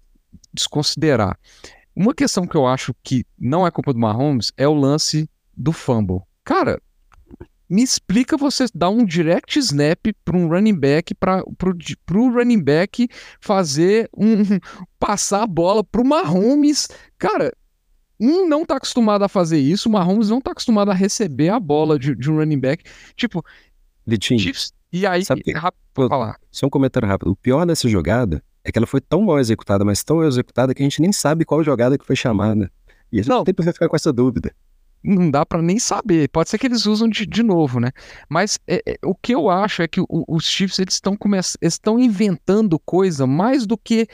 desconsiderar. Uma questão que eu acho que não é culpa do Mahomes é o lance do fumble. Cara, me explica você dar um direct snap para um running back para o running back fazer um passar a bola para o Mahomes. Cara, um não tá acostumado a fazer isso, o Mahomes não tá acostumado a receber a bola de, de um running back. Tipo, Chiefs, e aí, sabe rápido, Pô, falar. Só um comentário rápido. O pior dessa jogada é que ela foi tão mal executada, mas tão mal executada que a gente nem sabe qual jogada que foi chamada. E a gente Não. sempre vai ficar com essa dúvida. não dá pra nem saber. Pode ser que eles usam de, de novo, né? Mas é, é, o que eu acho é que o- os Chiefs eles estão inventando coisa mais do que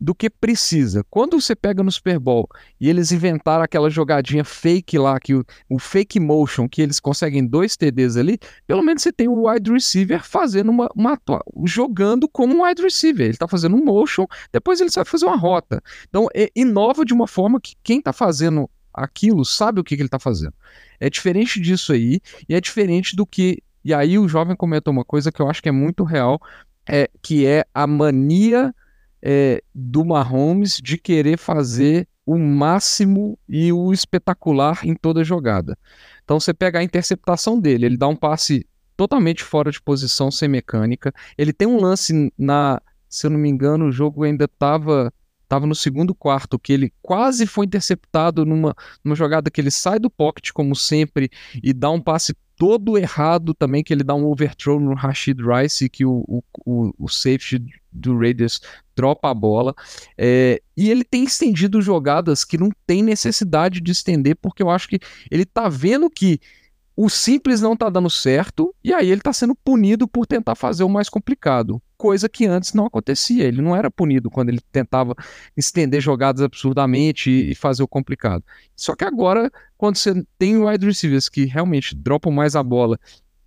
do que precisa. Quando você pega no Super Bowl e eles inventaram aquela jogadinha fake lá, que o, o fake motion, que eles conseguem dois TDs ali, pelo menos você tem o wide receiver fazendo uma, uma jogando como um wide receiver. Ele tá fazendo um motion, depois ele sabe fazer uma rota. Então, é- inova de uma forma que quem tá fazendo aquilo sabe o que, que ele tá fazendo. É diferente disso aí, e é diferente do que. E aí o jovem comentou uma coisa que eu acho que é muito real, é, que é a mania é, do Mahomes de querer fazer o máximo e o espetacular em toda jogada. Então você pega a interceptação dele, ele dá um passe totalmente fora de posição, sem mecânica. Ele tem um lance na, se eu não me engano, o jogo ainda estava tava no segundo quarto, que ele quase foi interceptado numa, numa jogada que ele sai do pocket, como sempre, e dá um passe todo errado também, que ele dá um overthrow no Rashid Rice, que o, o, o, o safety do Raiders dropa a bola. É, e ele tem estendido jogadas que não tem necessidade de estender, porque eu acho que ele tá vendo que o simples não tá dando certo, e aí ele tá sendo punido por tentar fazer o mais complicado. Coisa que antes não acontecia. Ele não era punido quando ele tentava estender jogadas absurdamente e, fazer o complicado. Só que agora, quando você tem wide receivers que realmente dropam mais a bola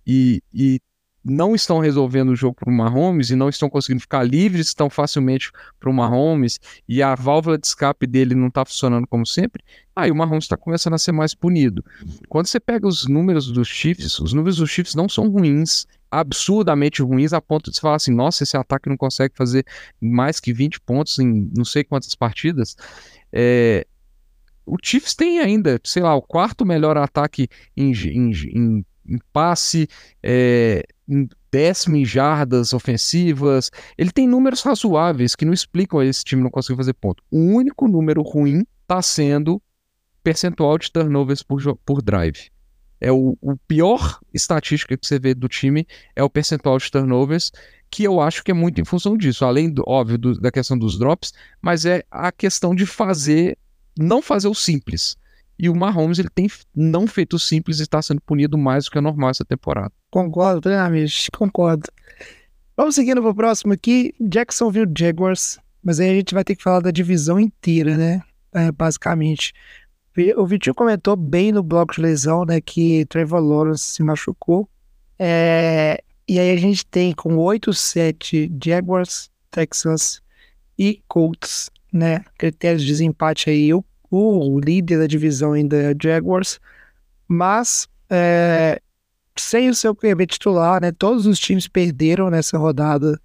e, e não estão resolvendo o jogo para o Mahomes e não estão conseguindo ficar livres tão facilmente para o Mahomes e a válvula de escape dele não está funcionando como sempre, aí o Mahomes está começando a ser mais punido. Quando você pega os números dos Chiefs, os números dos Chiefs não são ruins, absurdamente ruins, a ponto de você falar assim, nossa, esse ataque não consegue fazer mais que 20 pontos em não sei quantas partidas. É, o Chiefs tem ainda, sei lá, o quarto melhor ataque em, em, em, em passe, é, em décimo em jardas ofensivas. Ele tem números razoáveis que não explicam esse time não conseguir fazer ponto. O único número ruim está sendo percentual de turnovers por, por drive. É o, o pior estatística que você vê do time é o percentual de turnovers, que eu acho que é muito em função disso, além do óbvio do- da questão dos drops, mas é a questão de fazer não fazer o simples. E o Mahomes ele tem não feito o simples e está sendo punido mais do que é normal essa temporada. Concordo plenamente, concordo. Vamos seguindo pro próximo aqui, Jacksonville Jaguars. Mas aí a gente vai ter que falar da divisão inteira, né? É, basicamente. O Vitinho comentou bem no bloco de lesão, né? Que Trevor Lawrence se machucou. É, e aí a gente tem com 8-7 Jaguars, Texans e Colts, né? Critérios de desempate aí. O, o líder da divisão ainda Jaguars. Mas é, sem o seu QB titular, né? Todos os times perderam nessa rodada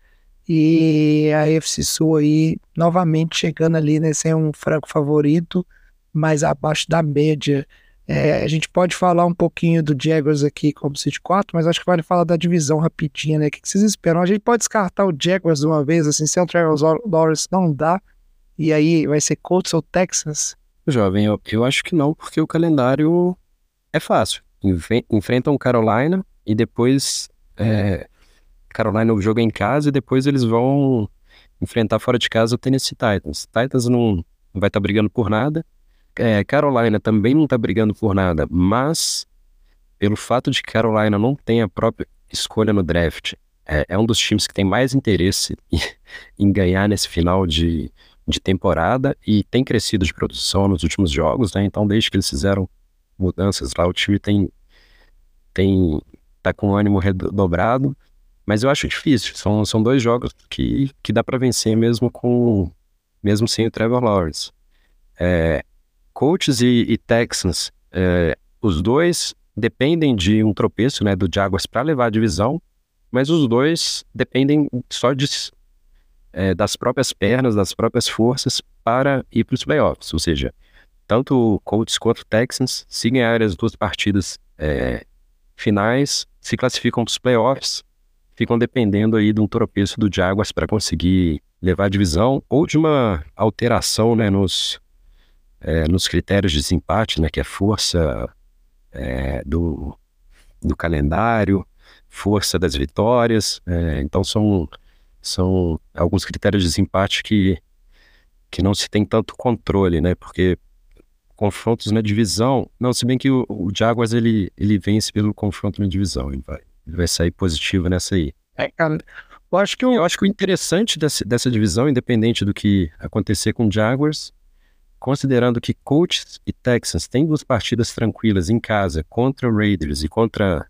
e a AFC Sul aí novamente chegando ali, né? Sem um franco favorito, mas abaixo da média. É, a gente pode falar um pouquinho do Jaguars aqui como City 4, mas acho que vale falar da divisão rapidinho, né? O que vocês esperam? A gente pode descartar o Jaguars de uma vez, assim, sem o Trevor Lawrence não dá. E aí vai ser Colts ou Texans? Jovem, eu, eu acho que não, porque o calendário é fácil. Enfrentam Carolina e depois. é, Carolina o jogo é em casa e depois eles vão enfrentar fora de casa o Tennessee Titans. Titans não, vai estar tá brigando por nada. É, Carolina também não está brigando por nada, mas pelo fato de Carolina não tem a própria escolha no draft, é, é um dos times que tem mais interesse em, em ganhar nesse final de, de temporada e tem crescido de produção nos últimos jogos, né? Então, desde que eles fizeram mudanças lá, o time tem tem tá com ânimo redobrado, mas eu acho difícil. São, são dois jogos que, que dá para vencer mesmo com mesmo sem o Trevor Lawrence. É, Colts e, e Texans, é, os dois dependem de um tropeço, né, do Jaguars para levar a divisão, mas os dois dependem só de é, das próprias pernas, das próprias forças para ir para os playoffs. Ou seja, tanto o Colts quanto o Texans, se ganharem as duas partidas é, finais, se classificam para os playoffs, ficam dependendo aí de um tropeço do Jaguars para conseguir levar a divisão ou de uma alteração né, nos, é, nos critérios de desempate, né, que é força é, do, do calendário, força das vitórias. É, então são são alguns critérios de desempate que, que não se tem tanto controle, né? Porque confrontos na divisão, não, se bem que o, o Jaguars ele, ele vence pelo confronto na divisão, ele vai, ele vai sair positivo nessa aí. É, eu acho que eu, eu acho que o interessante dessa, dessa divisão, independente do que acontecer com o Jaguars, considerando que Colts e Texans têm duas partidas tranquilas em casa contra o Raiders e contra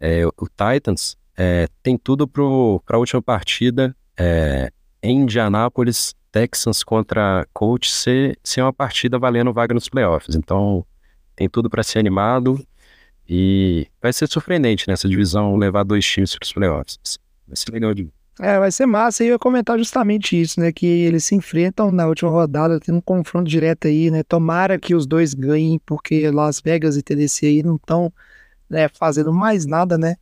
é, o Titans, é, tem tudo para a última partida é, em Indianápolis, Texans contra Colts ser, ser uma partida valendo vaga nos playoffs. Então, tem tudo para ser animado e vai ser surpreendente nessa divisão levar dois times para os playoffs. Vai ser legal de é, vai ser massa. E eu ia comentar justamente isso, né? Que eles se enfrentam na última rodada, tem um confronto direto aí, né? Tomara que os dois ganhem, porque Las Vegas e Tennessee aí não estão né, fazendo mais nada, né?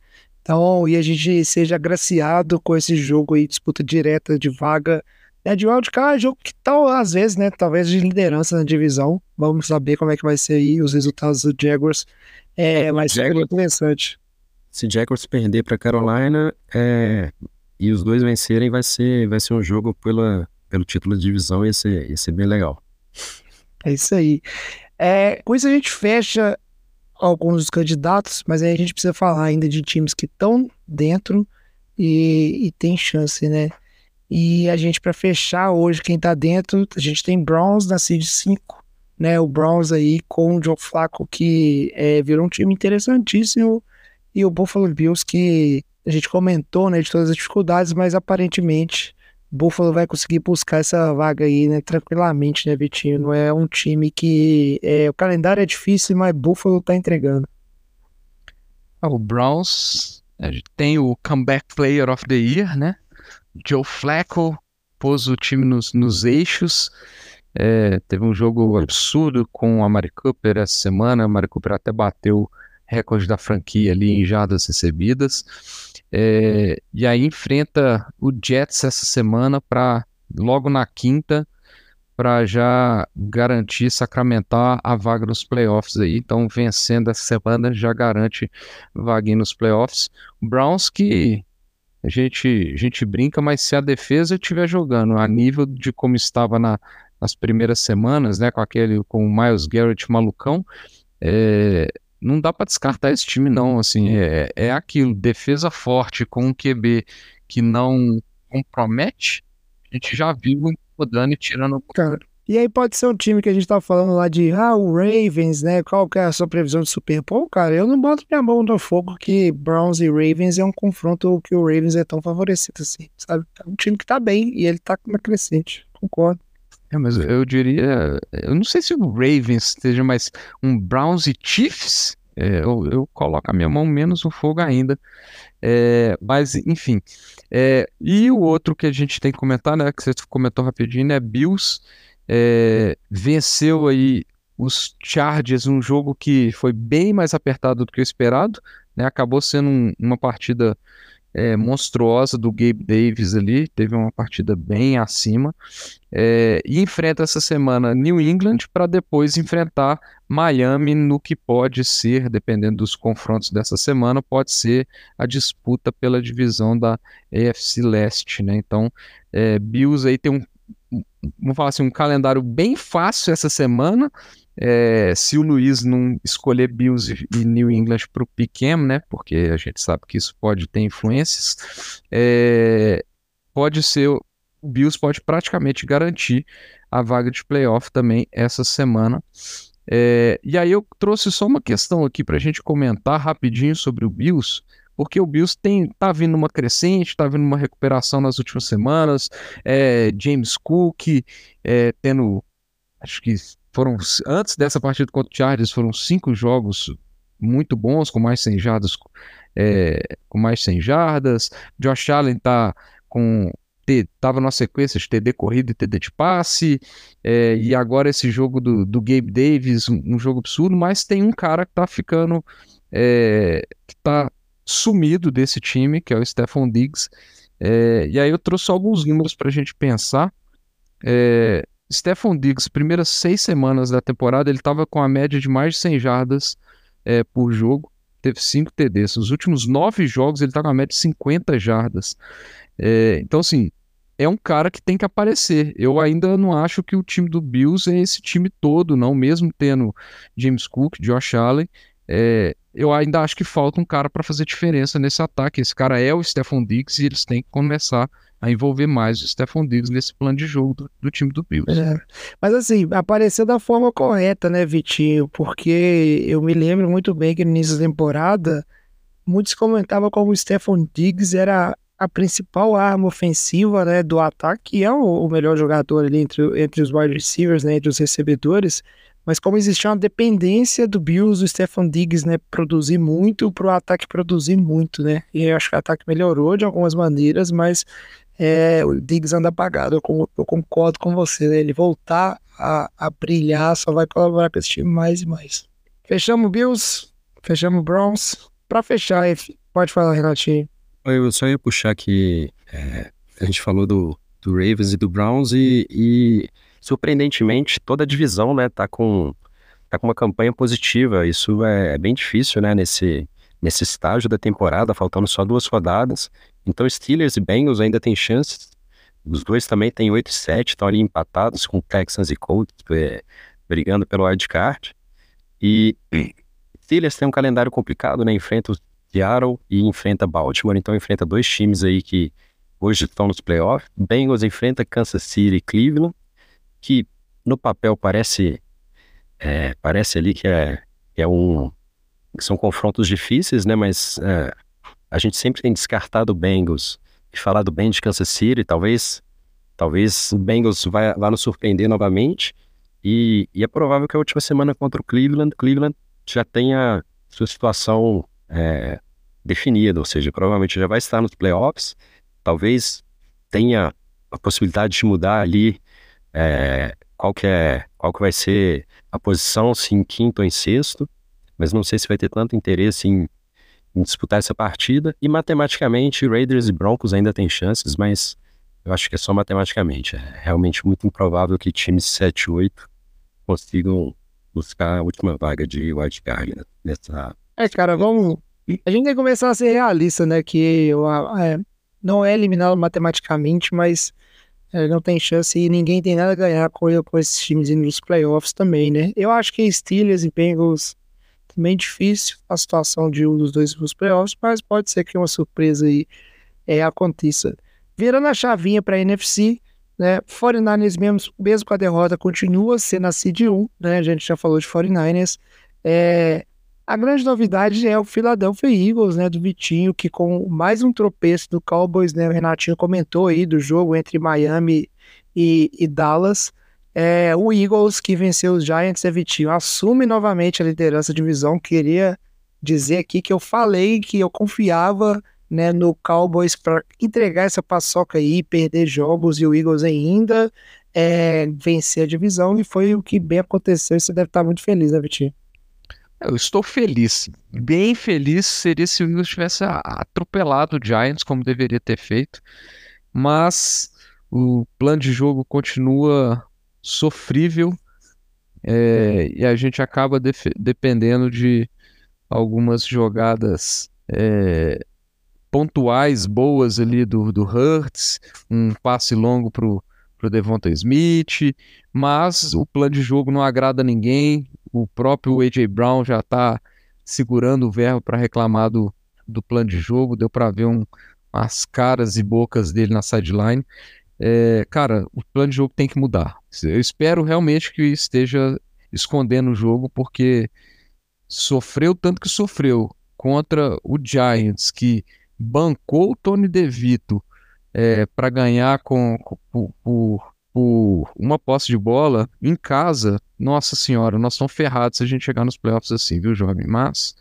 Então, e a gente seja agraciado com esse jogo aí, disputa direta de vaga né, de wildcard, jogo que tal, às vezes, né, talvez de liderança na divisão. Vamos saber como é que vai ser aí os resultados do Jaguars. É, mas Jaguars, interessante. Se Jaguars perder para Carolina é, e os dois vencerem, vai ser, vai ser um jogo pela, pelo título de divisão e ia ser, ia ser bem legal. É isso aí. É, com isso a gente fecha alguns dos candidatos, mas aí a gente precisa falar ainda de times que estão dentro e, e, tem chance, né? E a gente, para fechar hoje, quem tá dentro, a gente tem Browns na Seed 5, né? O Browns aí com o Joe Flacco, que é, virou um time interessantíssimo, e o Buffalo Bills, que a gente comentou, né, de todas as dificuldades, mas aparentemente Buffalo vai conseguir buscar essa vaga aí, né, tranquilamente, né, Vitinho? Não é um time que. É, o calendário é difícil, mas Buffalo tá entregando. Ah, o Browns tem o Comeback Player of the Year, né? Joe Flacco pôs o time nos, nos eixos. É, teve um jogo absurdo com a Mari Cooper essa semana. A Mari Cooper até bateu recorde da franquia ali em jardas recebidas. É, e aí enfrenta o Jets essa semana para logo na quinta para já garantir sacramentar a vaga nos playoffs aí. Então, vencendo essa semana já garante vaga nos playoffs. O Browns que a gente, a gente brinca, mas se a defesa estiver jogando a nível de como estava na, nas primeiras semanas, né, com aquele com o Miles Garrett malucão, é, não dá para descartar esse time, não. Assim, é, é aquilo, defesa forte com um QB que não compromete, a gente já viu incomodando e tirando. Cara, e aí pode ser um time que a gente tá falando lá de, ah, o Ravens, né? Qual que é a sua previsão de Super Bowl? Cara, eu não boto minha mão no fogo que Browns e Ravens é um confronto que o Ravens é tão favorecido assim, sabe? É um time que tá bem e ele tá com uma crescente, concordo. É, mas eu diria. Eu não sei se o Ravens esteja mais um Browns e Chiefs. É, eu, eu, coloco a minha mão menos no fogo ainda. É, mas, enfim. É, e o outro que a gente tem que comentar, né? Que você comentou rapidinho, é Bills. É, venceu aí os Chargers, um jogo que foi bem mais apertado do que o esperado. Né, acabou sendo um, uma partida é, monstruosa do Gabe Davis ali, teve uma partida bem acima, é, e enfrenta essa semana New England para depois enfrentar Miami no que pode ser, dependendo dos confrontos dessa semana, pode ser a disputa pela divisão da AFC Leste, né? Então, é, Bills aí tem um, vamos falar assim, um calendário bem fácil essa semana, é, se o Luiz não escolher Bills e New England para o Piquem, né? Porque a gente sabe que isso pode ter influências. É, pode ser o Bills pode praticamente garantir a vaga de playoff também essa semana. É, e aí eu trouxe só uma questão aqui para a gente comentar rapidinho sobre o Bills, porque o Bills tem tá vindo uma crescente, tá vindo uma recuperação nas últimas semanas. É, James Cook é, tendo, acho que foram antes dessa partida contra o Chargers foram cinco jogos muito bons com mais 100 jardas é, com mais 100 jardas. Josh Allen tá com estava na sequência de TD corrida e TD de passe, é, e agora esse jogo do, do Gabe Davis, um, um, jogo absurdo, mas tem um cara que tá ficando, é, que tá sumido desse time, que é o Stephon Diggs, é, e aí eu trouxe alguns números para a gente pensar, é, Stephon Diggs, primeiras seis semanas da temporada, ele estava com a média de mais de 100 jardas é, por jogo, teve 5 TDs. Nos últimos nove jogos, ele está com a média de 50 jardas. É, então, assim, é um cara que tem que aparecer. Eu ainda não acho que o time do Bills é esse time todo, não, mesmo tendo James Cook, Josh Allen. É, eu ainda acho que falta um cara para fazer diferença nesse ataque. Esse cara é o Stephon Diggs e eles têm que começar a envolver mais o Stephon Diggs nesse plano de jogo do, do time do Bills. É. Mas assim, apareceu da forma correta, né, Vitinho? Porque eu me lembro muito bem que no início da temporada, muitos comentavam como o Stephon Diggs era a principal arma ofensiva né, do ataque, é o, o melhor jogador ali entre, entre os wide receivers, né, entre os recebedores, mas como existia uma dependência do Bills, do Stefan Diggs, né, produzir muito para o ataque produzir muito, né? E eu acho que o ataque melhorou de algumas maneiras, mas é, o Diggs anda apagado, eu, eu, concordo com você, né? Ele voltar a, a brilhar só vai colaborar com esse time mais e mais. Fechamos Bills, fechamos Browns. Para fechar, pode falar, Renatinho. Eu só ia puxar que é, a gente falou do, do Ravens e do Browns e, e, surpreendentemente toda a divisão, né, tá com, tá com uma campanha positiva. Isso é, é bem difícil, né, nesse, nesse estágio da temporada, faltando só duas rodadas. Então, Steelers e Bengals ainda têm chances. Os dois também têm 8 e 7, estão ali empatados com Texans e Colts, é, brigando pelo wildcard. E Steelers tem um calendário complicado, né? Enfrenta o Seattle e enfrenta Baltimore. Então, enfrenta dois times aí que hoje estão nos playoffs. Bengals enfrenta Kansas City e Cleveland, que no papel parece é, parece ali que é, é um são confrontos difíceis, né? Mas é, a gente sempre tem descartado o Bengals e falado bem de Kansas City, talvez talvez o Bengals vá, vá nos surpreender novamente. E, e, é provável que a última semana contra o Cleveland, Cleveland já tenha sua situação é, definida, ou seja, provavelmente já vai estar nos playoffs, talvez tenha a possibilidade de mudar ali é, qual que é, qual que vai ser a posição, se em quinto ou em sexto, mas não sei se vai ter tanto interesse em em disputar essa partida. E matematicamente, Raiders e Broncos ainda têm chances, mas eu acho que é só matematicamente. É realmente muito improvável que times 7 e 8 consigam buscar a última vaga de wildcard nessa. É, cara, vamos. A gente tem que começar a ser realista, né? Que é, não é eliminado matematicamente, mas é, não tem chance e ninguém tem nada a ganhar com, com esses times indo nos playoffs também, né? Eu acho que Steelers e Bengals Bem difícil a situação de um dos dois nos playoffs, mas pode ser que uma surpresa aí é, aconteça. Virando a chavinha para a NFC, né? 49ers, mesmo, mesmo com a derrota, continua sendo a seed 1, né? A gente já falou de 49ers. É, a grande novidade é o Philadelphia Eagles, né? Do Vitinho, que com mais um tropeço do Cowboys, né? O Renatinho comentou aí do jogo entre Miami e, e Dallas. É, o Eagles, que venceu os Giants, é Vitinho, assume novamente a liderança da divisão. Queria dizer aqui que eu falei que eu confiava né, no Cowboys para entregar essa paçoca aí, perder jogos e o Eagles ainda é, vencer a divisão. E foi o que bem aconteceu. E você deve estar muito feliz, né, Vitinho? Eu estou feliz. Bem feliz seria se o Eagles tivesse atropelado o Giants, como deveria ter feito. Mas o plano de jogo continua sofrível é, e a gente acaba dependendo de algumas jogadas é, pontuais boas ali do, do Hurts, um passe longo pro, pro Devonta Smith, mas o plano de jogo não agrada ninguém. O próprio AJ Brown já está segurando o verbo para reclamar do, do plano de jogo. Deu para ver um, as caras e bocas dele na sideline. É, cara, o plano de jogo tem que mudar. Eu espero realmente que esteja escondendo o jogo, porque sofreu tanto que sofreu contra o Giants, que bancou o Tony DeVito é, para ganhar com, com por, por, uma posse de bola em casa, nossa senhora, nós estamos ferrados se a gente chegar nos playoffs assim, viu, jovem? Mas,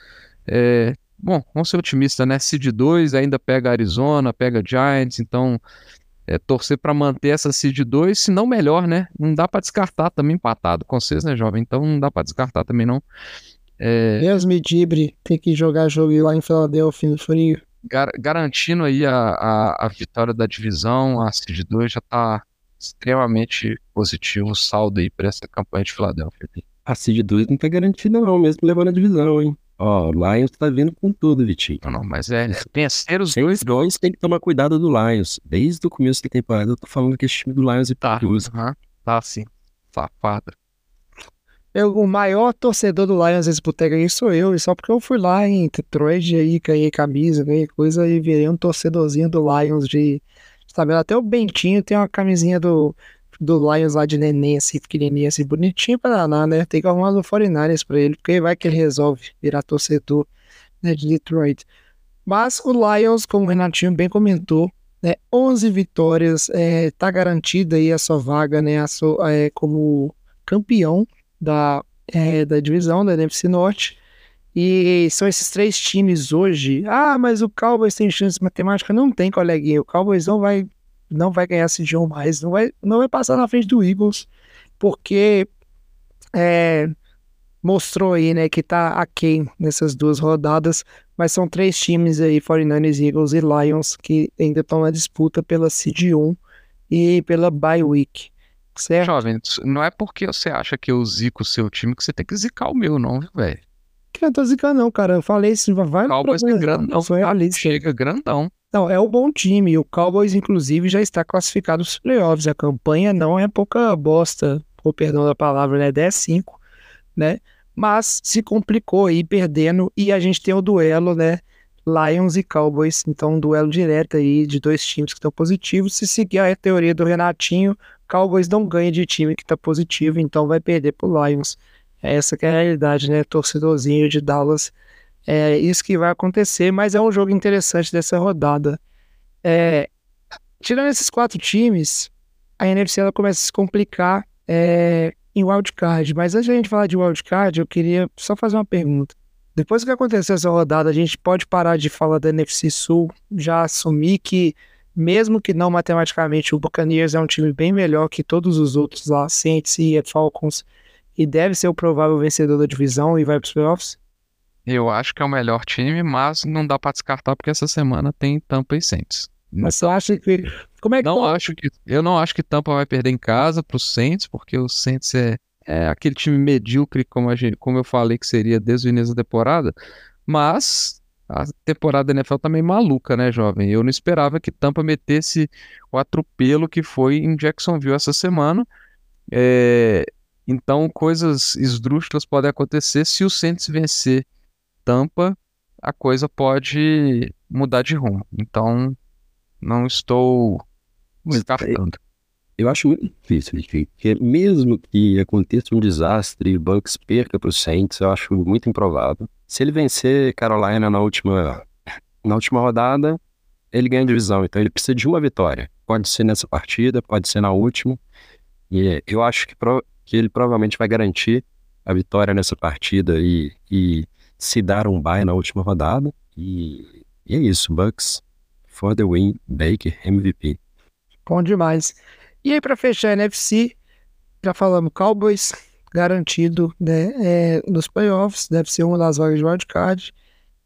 é, bom, vamos ser otimistas, né? Seed 2 ainda pega Arizona, pega Giants, então é, torcer para manter essa Seed 2, se não melhor, né? Não dá para descartar também empatado com vocês, né, jovem? Então não dá para descartar também não. É... Deus me dibre, tem que jogar jogo lá em Filadélfia no frio gar garantindo aí a, a, a, vitória da divisão, a Seed 2 já está extremamente positivo o saldo aí para essa campanha de Filadélfia. A Seed 2 não tá garantida não, mesmo levando a divisão, hein? Ó, o Lions tá vindo com tudo, Vitinho. Não, não, mas é, vencer os dois... dois tem que tomar cuidado do Lions. Desde o começo da temporada eu tô falando que esse time do Lions é tá, perigoso. Uh -huh, tá sim, safada. Eu, o maior torcedor do Lions esse boteco aí sou eu, e só porque eu fui lá em Detroit aí, ganhei camisa, ganhei coisa e virei um torcedorzinho do Lions de. Sabe, até o Bentinho tem uma camisinha do, do Lions lá de neném, assim, pequenininha, assim, bonitinho pra danar, né? Tem que arrumar do 49 pra ele, porque vai que ele resolve virar torcedor né, de Detroit. Mas o Lions, como o Renatinho bem comentou, né, 11 vitórias, é, tá garantida aí a sua vaga, né, a sua, é, como campeão da, é, da divisão da NFC Norte. E são esses três times hoje. Ah, mas o Cowboys tem chance matemática? Não tem, coleguinha. O Cowboys não vai, não vai ganhar esse jogo mais. Não vai, não vai passar na frente do Eagles, porque é, mostrou aí, né, que tá aquém nessas duas rodadas. Mas são três times aí, 49ers, Eagles e Lions, que ainda estão na disputa pela Seed 1 e pela bye week. Certo. Jovem, não é porque você acha que eu zico o seu time que você tem que zicar o meu, não, velho. Que eu tô zicando, não, cara. Eu falei isso, vai O Cowboys é grandão, foi chega grandão. Não, é um bom time. O Cowboys, inclusive, já está classificado nos playoffs. A campanha não é pouca bosta, por perdão da palavra, né? 10-5, né? Mas se complicou aí, perdendo. E a gente tem o duelo, né? Lions e Cowboys. Então, um duelo direto aí de dois times que estão positivos. Se seguir a teoria do Renatinho, Cowboys não ganha de time que está positivo, então vai perder pro Lions. Essa que é a realidade, né? Torcedorzinho de Dallas. É isso que vai acontecer, mas é um jogo interessante dessa rodada. É, tirando esses quatro times, a NFC ela começa a se complicar é, em wildcard. Mas antes de a gente falar de wildcard, eu queria só fazer uma pergunta. Depois que acontecer essa rodada, a gente pode parar de falar da NFC Sul, já assumir que mesmo que não matematicamente, o Buccaneers é um time bem melhor que todos os outros lá, Saints e Falcons, e deve ser o provável vencedor da divisão e vai para os playoffs? Eu acho que é o melhor time, mas não dá para descartar porque essa semana tem Tampa e Saints. Mas você acha que como é que não tá? acho que eu não acho que Tampa vai perder em casa para os Saints, porque o Saints é, é aquele time medíocre como, gente, como eu falei que seria desde o início da temporada, mas a temporada da NFL tá meio maluca, né, jovem? Eu não esperava que Tampa metesse o atropelo que foi em Jacksonville essa semana. É... Então, coisas esdrúxulas podem acontecer. Se o Saints vencer Tampa, a coisa pode mudar de rumo. Então, não estou descartando. Eu acho muito difícil, porque mesmo que aconteça um desastre e o Bucks perca para o Saints, eu acho muito improvável. Se ele vencer Carolina na última, na última rodada, ele ganha divisão. Então ele precisa de uma vitória. Pode ser nessa partida, pode ser na última. E eu acho que, que ele provavelmente vai garantir a vitória nessa partida e, e se dar um bye na última rodada. E, e é isso, Bucks for the win, Baker MVP. Bom demais. E aí, para fechar a NFC, já falamos Cowboys, garantido né, é, nos playoffs, deve ser uma das vagas de wildcard.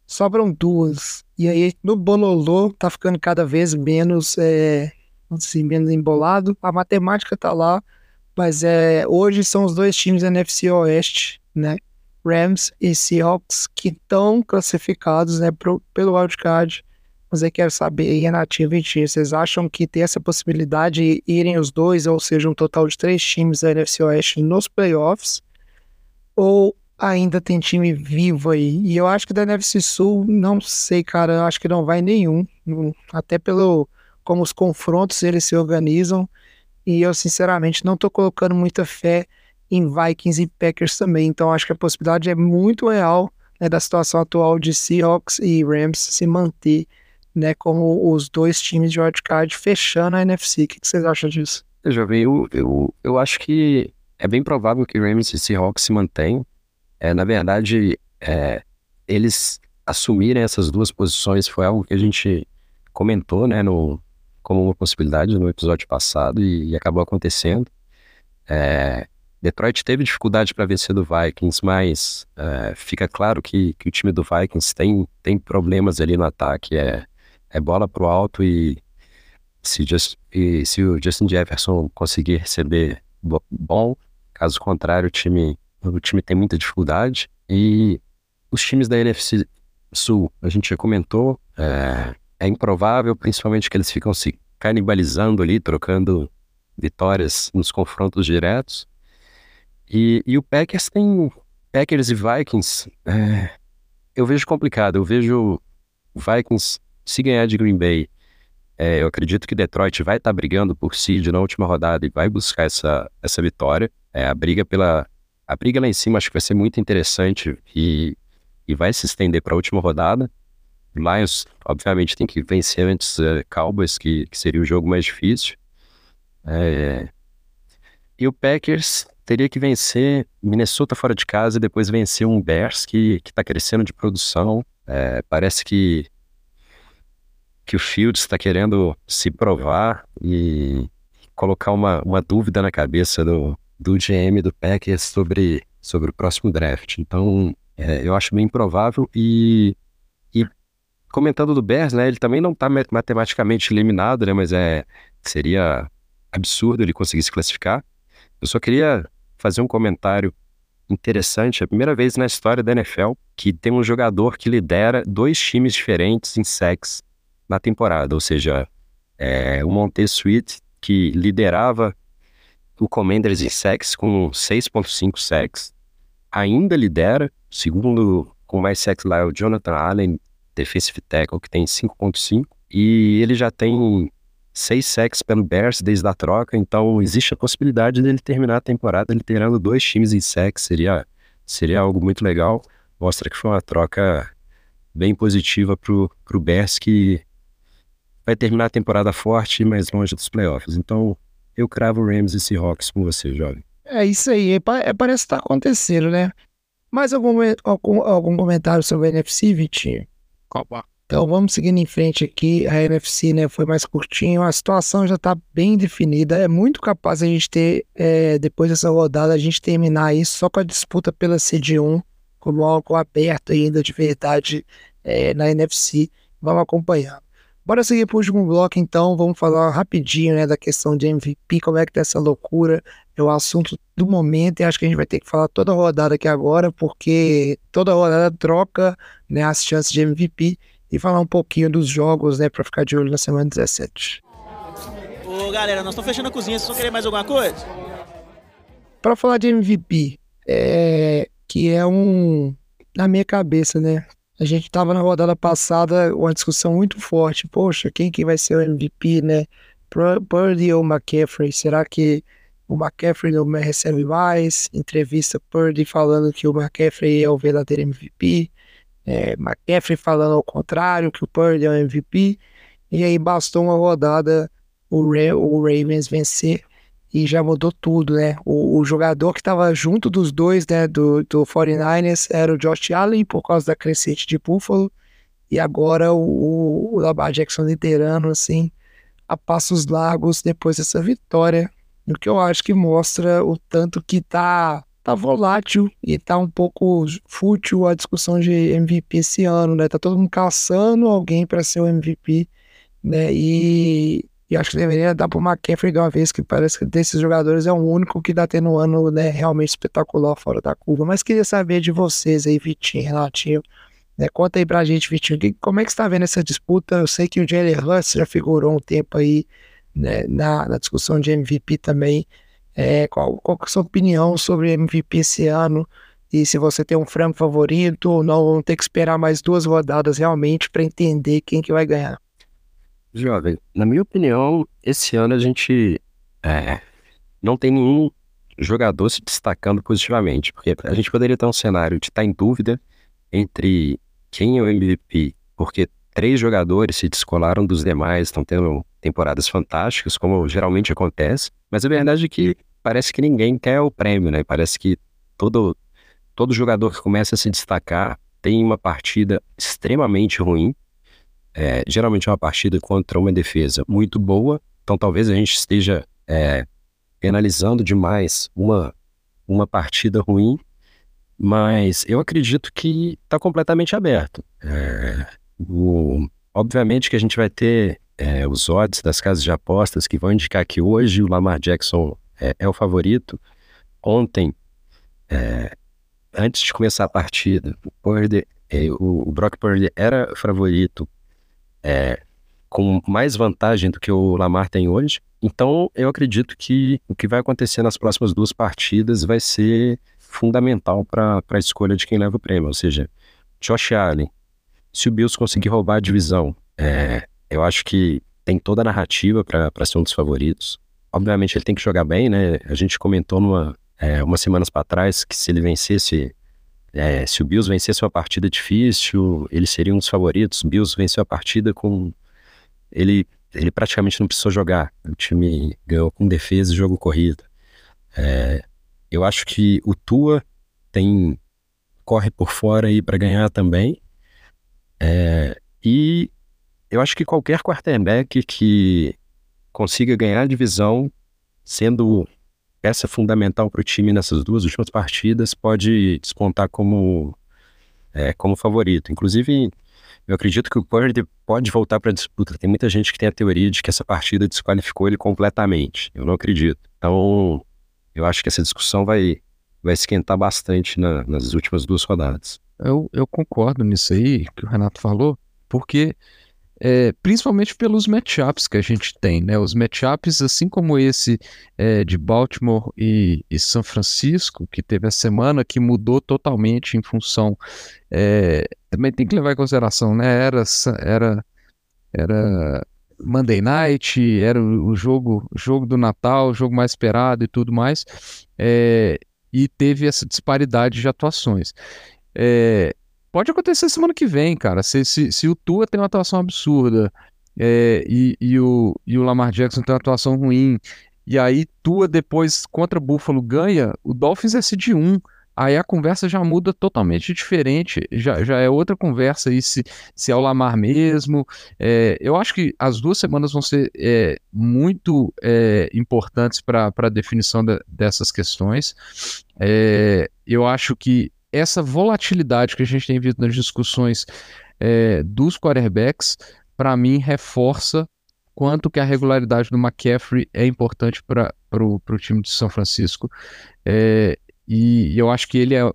Sobram duas. E aí, no Bololô, tá ficando cada vez menos, é, assim, menos embolado. A matemática tá lá, mas é, hoje são os dois times NFC Oeste, né? Rams e Seahawks, que estão classificados né, pro, pelo wildcard. Mas eu quero saber, Renatinho e vocês acham que tem essa possibilidade de irem os dois, ou seja, um total de três times da NFC Oeste nos playoffs? Ou ainda tem time vivo aí? E eu acho que da NFC Sul, não sei, cara, eu acho que não vai nenhum. Até pelo como os confrontos eles se organizam. E eu, sinceramente, não tô colocando muita fé em Vikings e Packers também. Então acho que a possibilidade é muito real né, da situação atual de Seahawks e Rams se manter né, como os dois times de wildcard fechando a NFC. O que, vocês acham disso? Eu vi, eu, eu, eu acho que é bem provável que Rams e Seahawks se mantenham. É, na verdade, é, eles assumirem essas duas posições foi algo que a gente comentou, né, no, como uma possibilidade no episódio passado e, e acabou acontecendo. É, Detroit teve dificuldade para vencer do Vikings, mas é, fica claro que, que o time do Vikings tem, tem problemas ali no ataque. É, é bola pro alto e se, just, e se o Justin Jefferson conseguir receber bom, caso contrário, o time, o time tem muita dificuldade. E os times da NFC Sul, a gente já comentou, é, é improvável, principalmente que eles ficam se canibalizando ali, trocando vitórias nos confrontos diretos. E, e o Packers tem. Packers e Vikings, é, eu vejo complicado. Eu vejo Vikings se ganhar de Green Bay, é, eu acredito que Detroit vai estar tá brigando por seed na última rodada e vai buscar essa, essa vitória. É, a briga pela a briga lá em cima acho que vai ser muito interessante e, e vai se estender para a última rodada. Lions, obviamente, tem que vencer antes uh, Cowboys, que, que seria o jogo mais difícil. É, e o Packers teria que vencer Minnesota fora de casa e depois vencer um Bears que está crescendo de produção. É, parece que que o Fields está querendo se provar e colocar uma, uma dúvida na cabeça do, do GM do Packers sobre, sobre o próximo draft. Então, é, eu acho bem improvável e, e comentando do Bears, né, ele também não está matematicamente eliminado, né, mas é, seria absurdo ele conseguir se classificar. Eu só queria fazer um comentário interessante. É a primeira vez na história da NFL que tem um jogador que lidera dois times diferentes em sacks na temporada, ou seja, é, o Montez Sweet, que liderava o Commanders em sacks com 6.5 sacks, ainda lidera, segundo com mais sacks lá é o Jonathan Allen, defensive tackle, que tem 5.5, e ele já tem seis sacks pelo Bears desde a troca, então existe a possibilidade dele terminar a temporada liderando dois times em sacks, seria, seria algo muito legal, mostra que foi uma troca bem positiva pro, pro Bears, que vai terminar a temporada forte, mais longe dos playoffs. Então, eu cravo Rams e Seahawks com você, jovem. É isso aí, é, é parece estar tá acontecendo, né? Mais algum, algum, algum comentário sobre a NFC, Vitinho? Então vamos seguindo em frente aqui. A NFC né, foi mais curtinho, a situação já está bem definida. É muito capaz a gente ter, é, depois dessa rodada, a gente terminar isso só com a disputa pela CD1, como algo aberto ainda de verdade é, na NFC. Vamos acompanhar. Bora seguir para o último bloco, então. Vamos falar rapidinho né, da questão de MVP, como é que tá essa loucura. É o assunto do momento e acho que a gente vai ter que falar toda a rodada aqui agora, porque toda rodada troca né, as chances de MVP e falar um pouquinho dos jogos, né, para ficar de olho na semana 17. Ô galera, nós estamos fechando a cozinha, vocês vão querer mais alguma coisa? Para falar de MVP, é, que é um. Na minha cabeça, né? A gente estava na rodada passada uma discussão muito forte. Poxa, quem que vai ser o MVP, né? Purdy ou McCaffrey? Será que o McCaffrey não recebe mais? Entrevista Purdy falando que o McCaffrey é o verdadeiro MVP. É, McCaffrey falando ao contrário, que o Purdy é o MVP. E aí bastou uma rodada o, Ra o Ravens vencer e já mudou tudo, né? O, o jogador que estava junto dos dois, né, do, do 49ers, era o Josh Allen, por causa da crescente de Buffalo, e agora o, o Lamar Jackson liderando, assim, a passos largos depois dessa vitória, o que eu acho que mostra o tanto que tá, tá volátil e tá um pouco fútil a discussão de MVP esse ano, né? Tá todo mundo caçando alguém para ser o MVP, né? E, e acho que deveria dar pro McCaffrey de uma vez, que parece que desses jogadores é o único que tá tendo um ano né, realmente espetacular fora da curva. Mas queria saber de vocês aí, Vitinho, Renatinho. Né? Conta aí pra gente, Vitinho, que, como é que você tá vendo essa disputa? Eu sei que o Jalen Hurts já figurou um tempo aí né, na, na discussão de MVP também. É, qual, qual é a sua opinião sobre MVP esse ano? E se você tem um frango favorito ou não, vamos ter que esperar mais duas rodadas realmente para entender quem que vai ganhar. Jovem, na minha opinião, esse ano a gente é, não tem nenhum jogador se destacando positivamente, porque a gente poderia ter um cenário de estar tá em dúvida entre quem é o MVP, porque três jogadores se descolaram dos demais, estão tendo temporadas fantásticas, como geralmente acontece, mas a verdade é que parece que ninguém quer o prêmio, né? Parece que todo, todo jogador que começa a se destacar tem uma partida extremamente ruim, é, geralmente é uma partida contra uma defesa muito boa, então talvez a gente esteja é, penalizando demais uma, uma partida ruim, mas eu acredito que está completamente aberto. É, o, obviamente que a gente vai ter é, os odds das casas de apostas que vão indicar que hoje o Lamar Jackson é, é o favorito. Ontem, é, antes de começar a partida, o, Purdy, é, o, o Brock Purdy era favorito é, com mais vantagem do que o Lamar tem hoje. Então, eu acredito que o que vai acontecer nas próximas duas partidas vai ser fundamental para a escolha de quem leva o prêmio. Ou seja, Josh Allen, se o Bills conseguir roubar a divisão, é, eu acho que tem toda a narrativa para ser um dos favoritos. Obviamente, ele tem que jogar bem, né? A gente comentou numa, é, umas semanas para trás que se ele vencesse é, se o Bills vencesse uma partida difícil, ele seria um dos favoritos. O Bills venceu a partida com. Ele, ele praticamente não precisou jogar. O time ganhou com defesa e jogo corrido. É, eu acho que o Tua tem. corre por fora aí para ganhar também. É, e eu acho que qualquer quarterback que consiga ganhar a divisão sendo peça fundamental para o time nessas duas últimas partidas pode despontar como, é, como favorito. Inclusive, eu acredito que o Purdy pode voltar para a disputa. Tem muita gente que tem a teoria de que essa partida desqualificou ele completamente. Eu não acredito. Então, eu acho que essa discussão vai, vai esquentar bastante na, nas últimas duas rodadas. Eu, eu concordo nisso aí que o Renato falou, porque é, principalmente pelos matchups que a gente tem, né? Os matchups, assim como esse é, de Baltimore e, e, São Francisco, que teve a semana que mudou totalmente em função. É, também tem que levar em consideração, né? Era, era, era Monday Night, era o jogo, jogo do Natal, o jogo mais esperado e tudo mais, é, e teve essa disparidade de atuações. É, Pode acontecer semana que vem, cara. Se, se, se o Tua tem uma atuação absurda é, e, e, o, e o Lamar Jackson tem uma atuação ruim, e aí Tua depois contra Buffalo ganha, o Dolphins é seed 1. Aí a conversa já muda totalmente diferente, já, já é outra conversa aí se, se é o Lamar mesmo. É, eu acho que as duas semanas vão ser é, muito é, importantes para a definição de, dessas questões. É, eu acho que essa volatilidade que a gente tem visto nas discussões é, dos quarterbacks, para mim, reforça quanto que a regularidade do McCaffrey é importante para o time de São Francisco. É, e eu acho que ele é,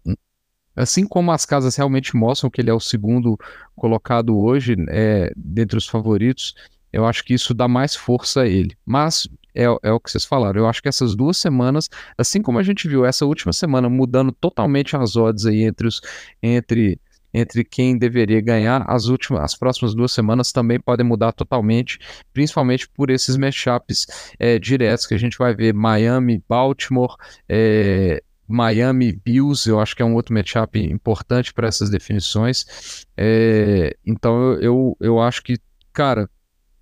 assim como as casas realmente mostram que ele é o segundo colocado hoje, é, dentre os favoritos, eu acho que isso dá mais força a ele. Mas é, é o que vocês falaram. Eu acho que essas duas semanas, assim como a gente viu essa última semana mudando totalmente as odds aí entre os entre entre quem deveria ganhar, as últimas, as próximas duas semanas também podem mudar totalmente, principalmente por esses matchups é, diretos que a gente vai ver Miami, Baltimore, é, Miami Bills, eu acho que é um outro matchup importante para essas definições. É, então eu, eu, eu acho que, cara,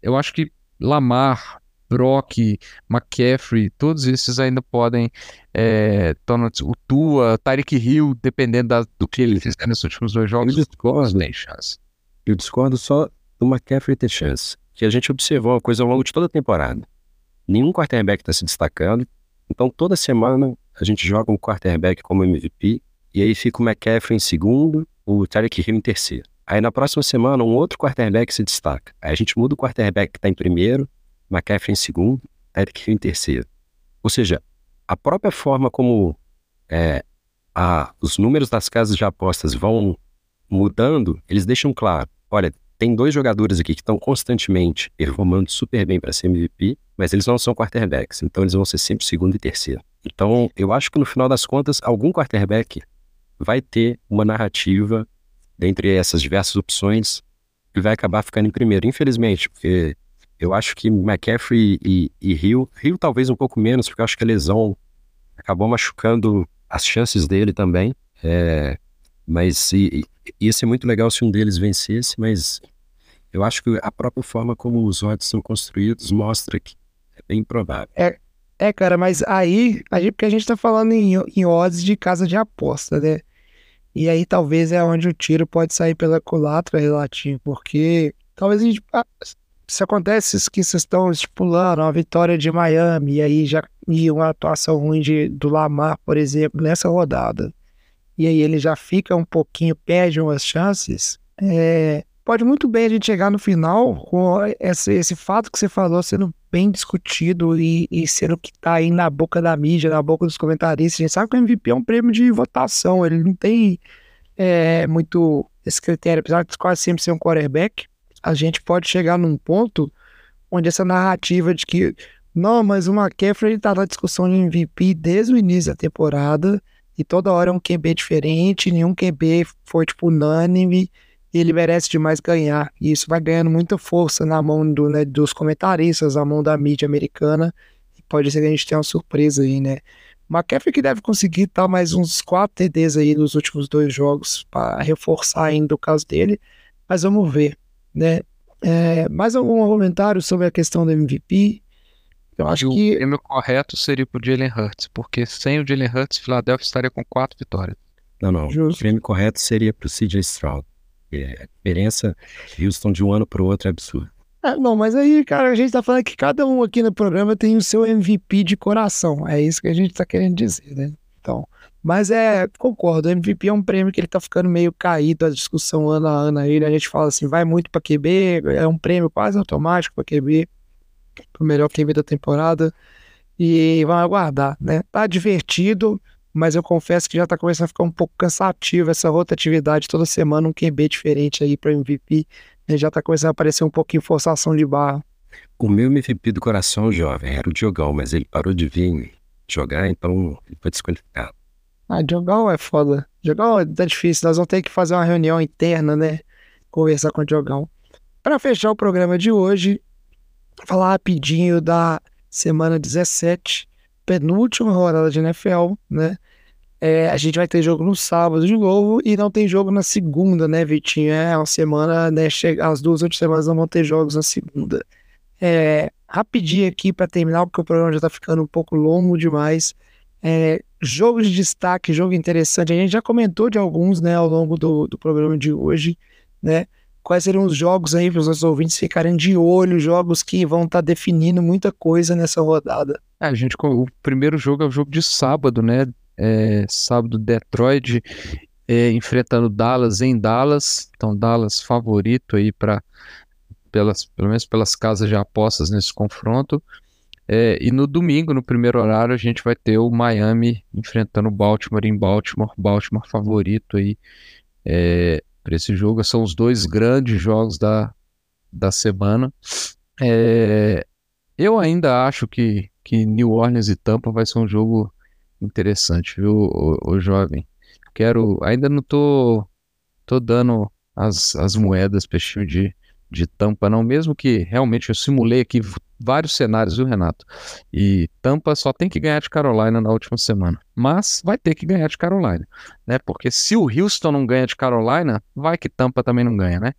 eu acho que Lamar, Brock, McCaffrey, todos esses ainda podem é, o Tua, Tyreek Hill, dependendo da, do que ele fizer nos últimos dois jogos, eu discordo, tem chance. Eu discordo só do McCaffrey ter chance. Que a gente observou uma coisa ao longo de toda a temporada. Nenhum quarterback está se destacando. Então, toda semana, a gente joga um quarterback como MVP, e aí fica o McCaffrey em segundo, o Tarek Hill em terceiro. Aí na próxima semana, um outro quarterback se destaca. Aí a gente muda o quarterback que está em primeiro, McCaffrey em segundo, Tarek Hill em terceiro. Ou seja, a própria forma como é, a, os números das casas de apostas vão mudando, eles deixam claro: olha, tem dois jogadores aqui que estão constantemente performando super bem para ser MVP, mas eles não são quarterbacks, então eles vão ser sempre segundo e terceiro. Então, eu acho que no final das contas, algum quarterback vai ter uma narrativa dentre essas diversas opções e vai acabar ficando em primeiro, infelizmente, porque eu acho que McCaffrey e, e Hill, Hill talvez um pouco menos, porque eu acho que a lesão acabou machucando as chances dele também. É, mas e, ia ser muito legal se um deles vencesse, mas eu acho que a própria forma como os odds são construídos mostra que é bem provável. É, é cara, mas aí, aí porque a gente tá falando em, em odds de casa de aposta, né? E aí talvez é onde o tiro pode sair pela culatra relativo, porque talvez a gente. Se acontece isso que vocês estão estipulando, uma vitória de Miami, e aí já e uma atuação ruim de, do Lamar, por exemplo, nessa rodada, e aí ele já fica um pouquinho, perde umas chances, é, pode muito bem a gente chegar no final com esse, esse fato que você falou sendo bem discutido e, e sendo que tá aí na boca da mídia, na boca dos comentaristas. A gente sabe que o MVP é um prêmio de votação, ele não tem é, muito esse critério, apesar de quase sempre ser um quarterback, a gente pode chegar num ponto onde essa narrativa de que não, mas o McCaffrey está na discussão de MVP desde o início da temporada e toda hora é um QB diferente, nenhum QB foi tipo unânime e ele merece demais ganhar. E isso vai ganhando muita força na mão do, né, dos comentaristas, na mão da mídia americana. E pode ser que a gente tenha uma surpresa aí, né? McCaffrey que deve conseguir estar mais uns 4 TDs aí nos últimos dois jogos para reforçar ainda o caso dele. Mas vamos ver, né? É, mais algum comentário sobre a questão do MVP? Eu acho e que. O prêmio correto seria pro Jalen Hurts, porque sem o Jalen Hurts, Philadelphia estaria com quatro vitórias. Não, não. Justo. O prêmio correto seria pro CJ Stroud. A diferença Houston de um ano para o outro é absurda. É, não, mas aí, cara, a gente tá falando que cada um aqui no programa tem o seu MVP de coração. É isso que a gente tá querendo dizer, né? Então, mas é, concordo, o MVP é um prêmio que ele tá ficando meio caído, a discussão ano a ano aí, a gente fala assim, vai muito para QB, é um prêmio quase automático para QB, pro melhor QB da temporada, e vamos aguardar, né? Tá divertido, mas eu confesso que já tá começando a ficar um pouco cansativo essa rotatividade toda semana, um QB diferente aí para MVP. Né? Já tá começando a aparecer um pouquinho forçação de barra. O meu MVP do coração, jovem, era o Diogão, mas ele parou de vir jogar, então ele foi desqualificado. Ah, Diogão é foda. Diogão tá difícil, nós vamos ter que fazer uma reunião interna, né? Conversar com o Diogão. Para fechar o programa de hoje, falar rapidinho da semana 17 penúltima rodada de NFL, né? É, a gente vai ter jogo no sábado de novo e não tem jogo na segunda, né, Vitinho? É uma semana, né? As duas últimas semanas não vão ter jogos na segunda. É, rapidinho aqui para terminar, porque o programa já tá ficando um pouco longo demais. É, jogos de destaque, jogo interessante. A gente já comentou de alguns, né, ao longo do, do programa de hoje, né? Quais seriam os jogos aí para os nossos ouvintes ficarem de olho, jogos que vão estar tá definindo muita coisa nessa rodada? É, a gente, o primeiro jogo é o jogo de sábado, né? É, sábado, Detroit é, enfrentando Dallas em Dallas. Então, Dallas favorito aí para pelas, pelo menos pelas casas de apostas nesse confronto. É, e no domingo, no primeiro horário, a gente vai ter o Miami enfrentando o Baltimore em Baltimore. Baltimore favorito aí é, para esse jogo. São os dois grandes jogos da, da semana. É, eu ainda acho que que New Orleans e Tampa vai ser um jogo interessante, viu, o, o jovem? Quero, ainda não tô, tô dando as, as moedas para esse time de, de Tampa, não, mesmo que realmente eu simulei aqui vários cenários, viu, Renato? E Tampa só tem que ganhar de Carolina na última semana. Mas vai ter que ganhar de Carolina, né? Porque se o Houston não ganha de Carolina, vai que Tampa também não ganha, né?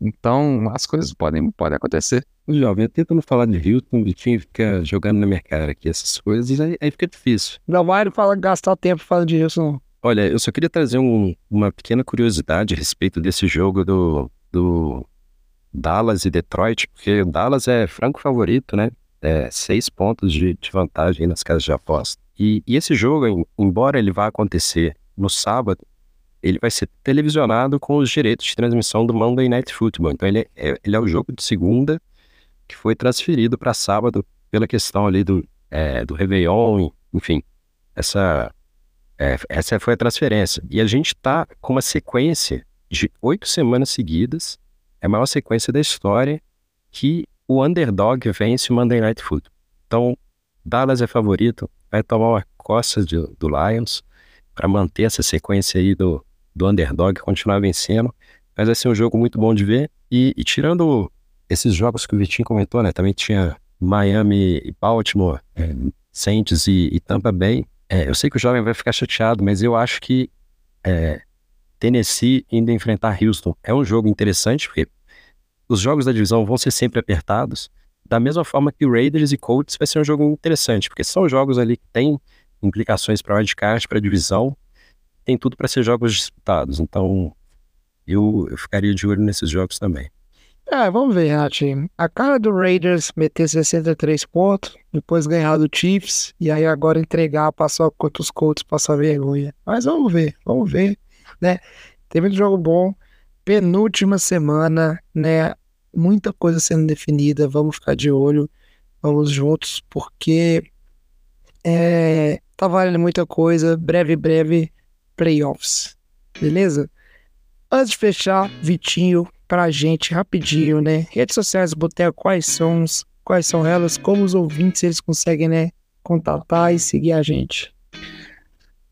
Então as coisas podem, podem acontecer. Jovem, eu tento não falar de Houston, o Vitinho fica jogando na minha cara aqui essas coisas, e aí, aí fica difícil. Não vai falar, gastar tempo falando de Houston. Olha, eu só queria trazer um, uma pequena curiosidade a respeito desse jogo do, do Dallas e Detroit, porque Dallas é franco favorito, né? É, seis pontos de, de vantagem nas casas de aposta. E, e esse jogo, em- embora ele vá acontecer no sábado, ele vai ser televisionado com os direitos de transmissão do Monday Night Football. Então ele é, ele é o jogo de segunda que foi transferido para sábado pela questão ali do, é, do Réveillon, enfim. Essa, é, essa foi a transferência. E a gente tá com uma sequência de oito semanas seguidas, é a maior sequência da história, que o underdog vence o Monday Night Football. Então, Dallas é favorito, vai tomar uma costa de- do Lions para manter essa sequência aí do, do underdog, continuar vencendo. Mas vai ser um jogo muito bom de ver. E, e tirando esses jogos que o Vitinho comentou, né? Também tinha Miami e Baltimore, é, Saints e, e Tampa Bay. É, eu sei que o jovem vai ficar chateado, mas eu acho que é, Tennessee indo enfrentar Houston é um jogo interessante, porque os jogos da divisão vão ser sempre apertados. Da mesma forma que Raiders e Colts vai ser um jogo interessante, porque são jogos ali que têm implicações para wildcard, para divisão, tem tudo para ser jogos disputados. Então, eu, eu ficaria de olho nesses jogos também. É, vamos ver, Ratinho. A cara do Raiders meter 63 pontos, depois ganhar do Chiefs, e aí agora entregar, passar contra os Colts, passar vergonha. Mas vamos ver, vamos ver, né? Tem muito jogo bom. Penúltima semana, né? Muita coisa sendo definida. Vamos ficar de olho, vamos juntos, porque é, tá valendo muita coisa. Breve, breve, playoffs. Beleza? Antes de fechar, Vitinho, pra gente rapidinho, né? Redes sociais Boteco, quais são, quais são elas, como os ouvintes eles conseguem, né, contatar e seguir a gente.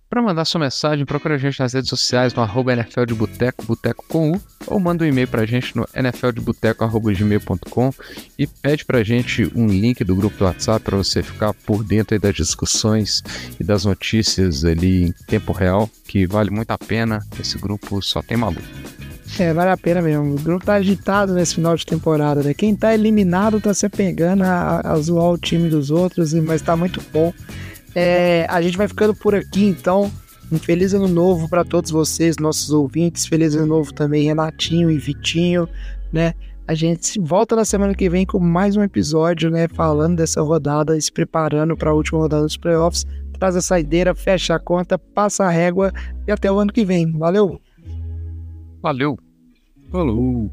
Para mandar sua mensagem, procura a gente nas redes sociais no arroba NFL de Boteco, Boteco com U, ou manda um e-mail pra gente no nfldeboteco.gmail.com e pede pra gente um link do grupo do WhatsApp para você ficar por dentro das discussões e das notícias ali em tempo real, que vale muito a pena. Esse grupo só tem maluco. É, vale a pena mesmo. O grupo tá agitado nesse final de temporada, né? Quem tá eliminado tá se apegando a, a zoar o time dos outros, mas tá muito bom. É, a gente vai ficando por aqui, então. Um feliz ano novo para todos vocês, nossos ouvintes. Feliz ano novo também, Renatinho e Vitinho, né? A gente se volta na semana que vem com mais um episódio, né? Falando dessa rodada e se preparando para a última rodada dos playoffs. Traz a saideira, fecha a conta, passa a régua e até o ano que vem. Valeu! Valeu! Falou!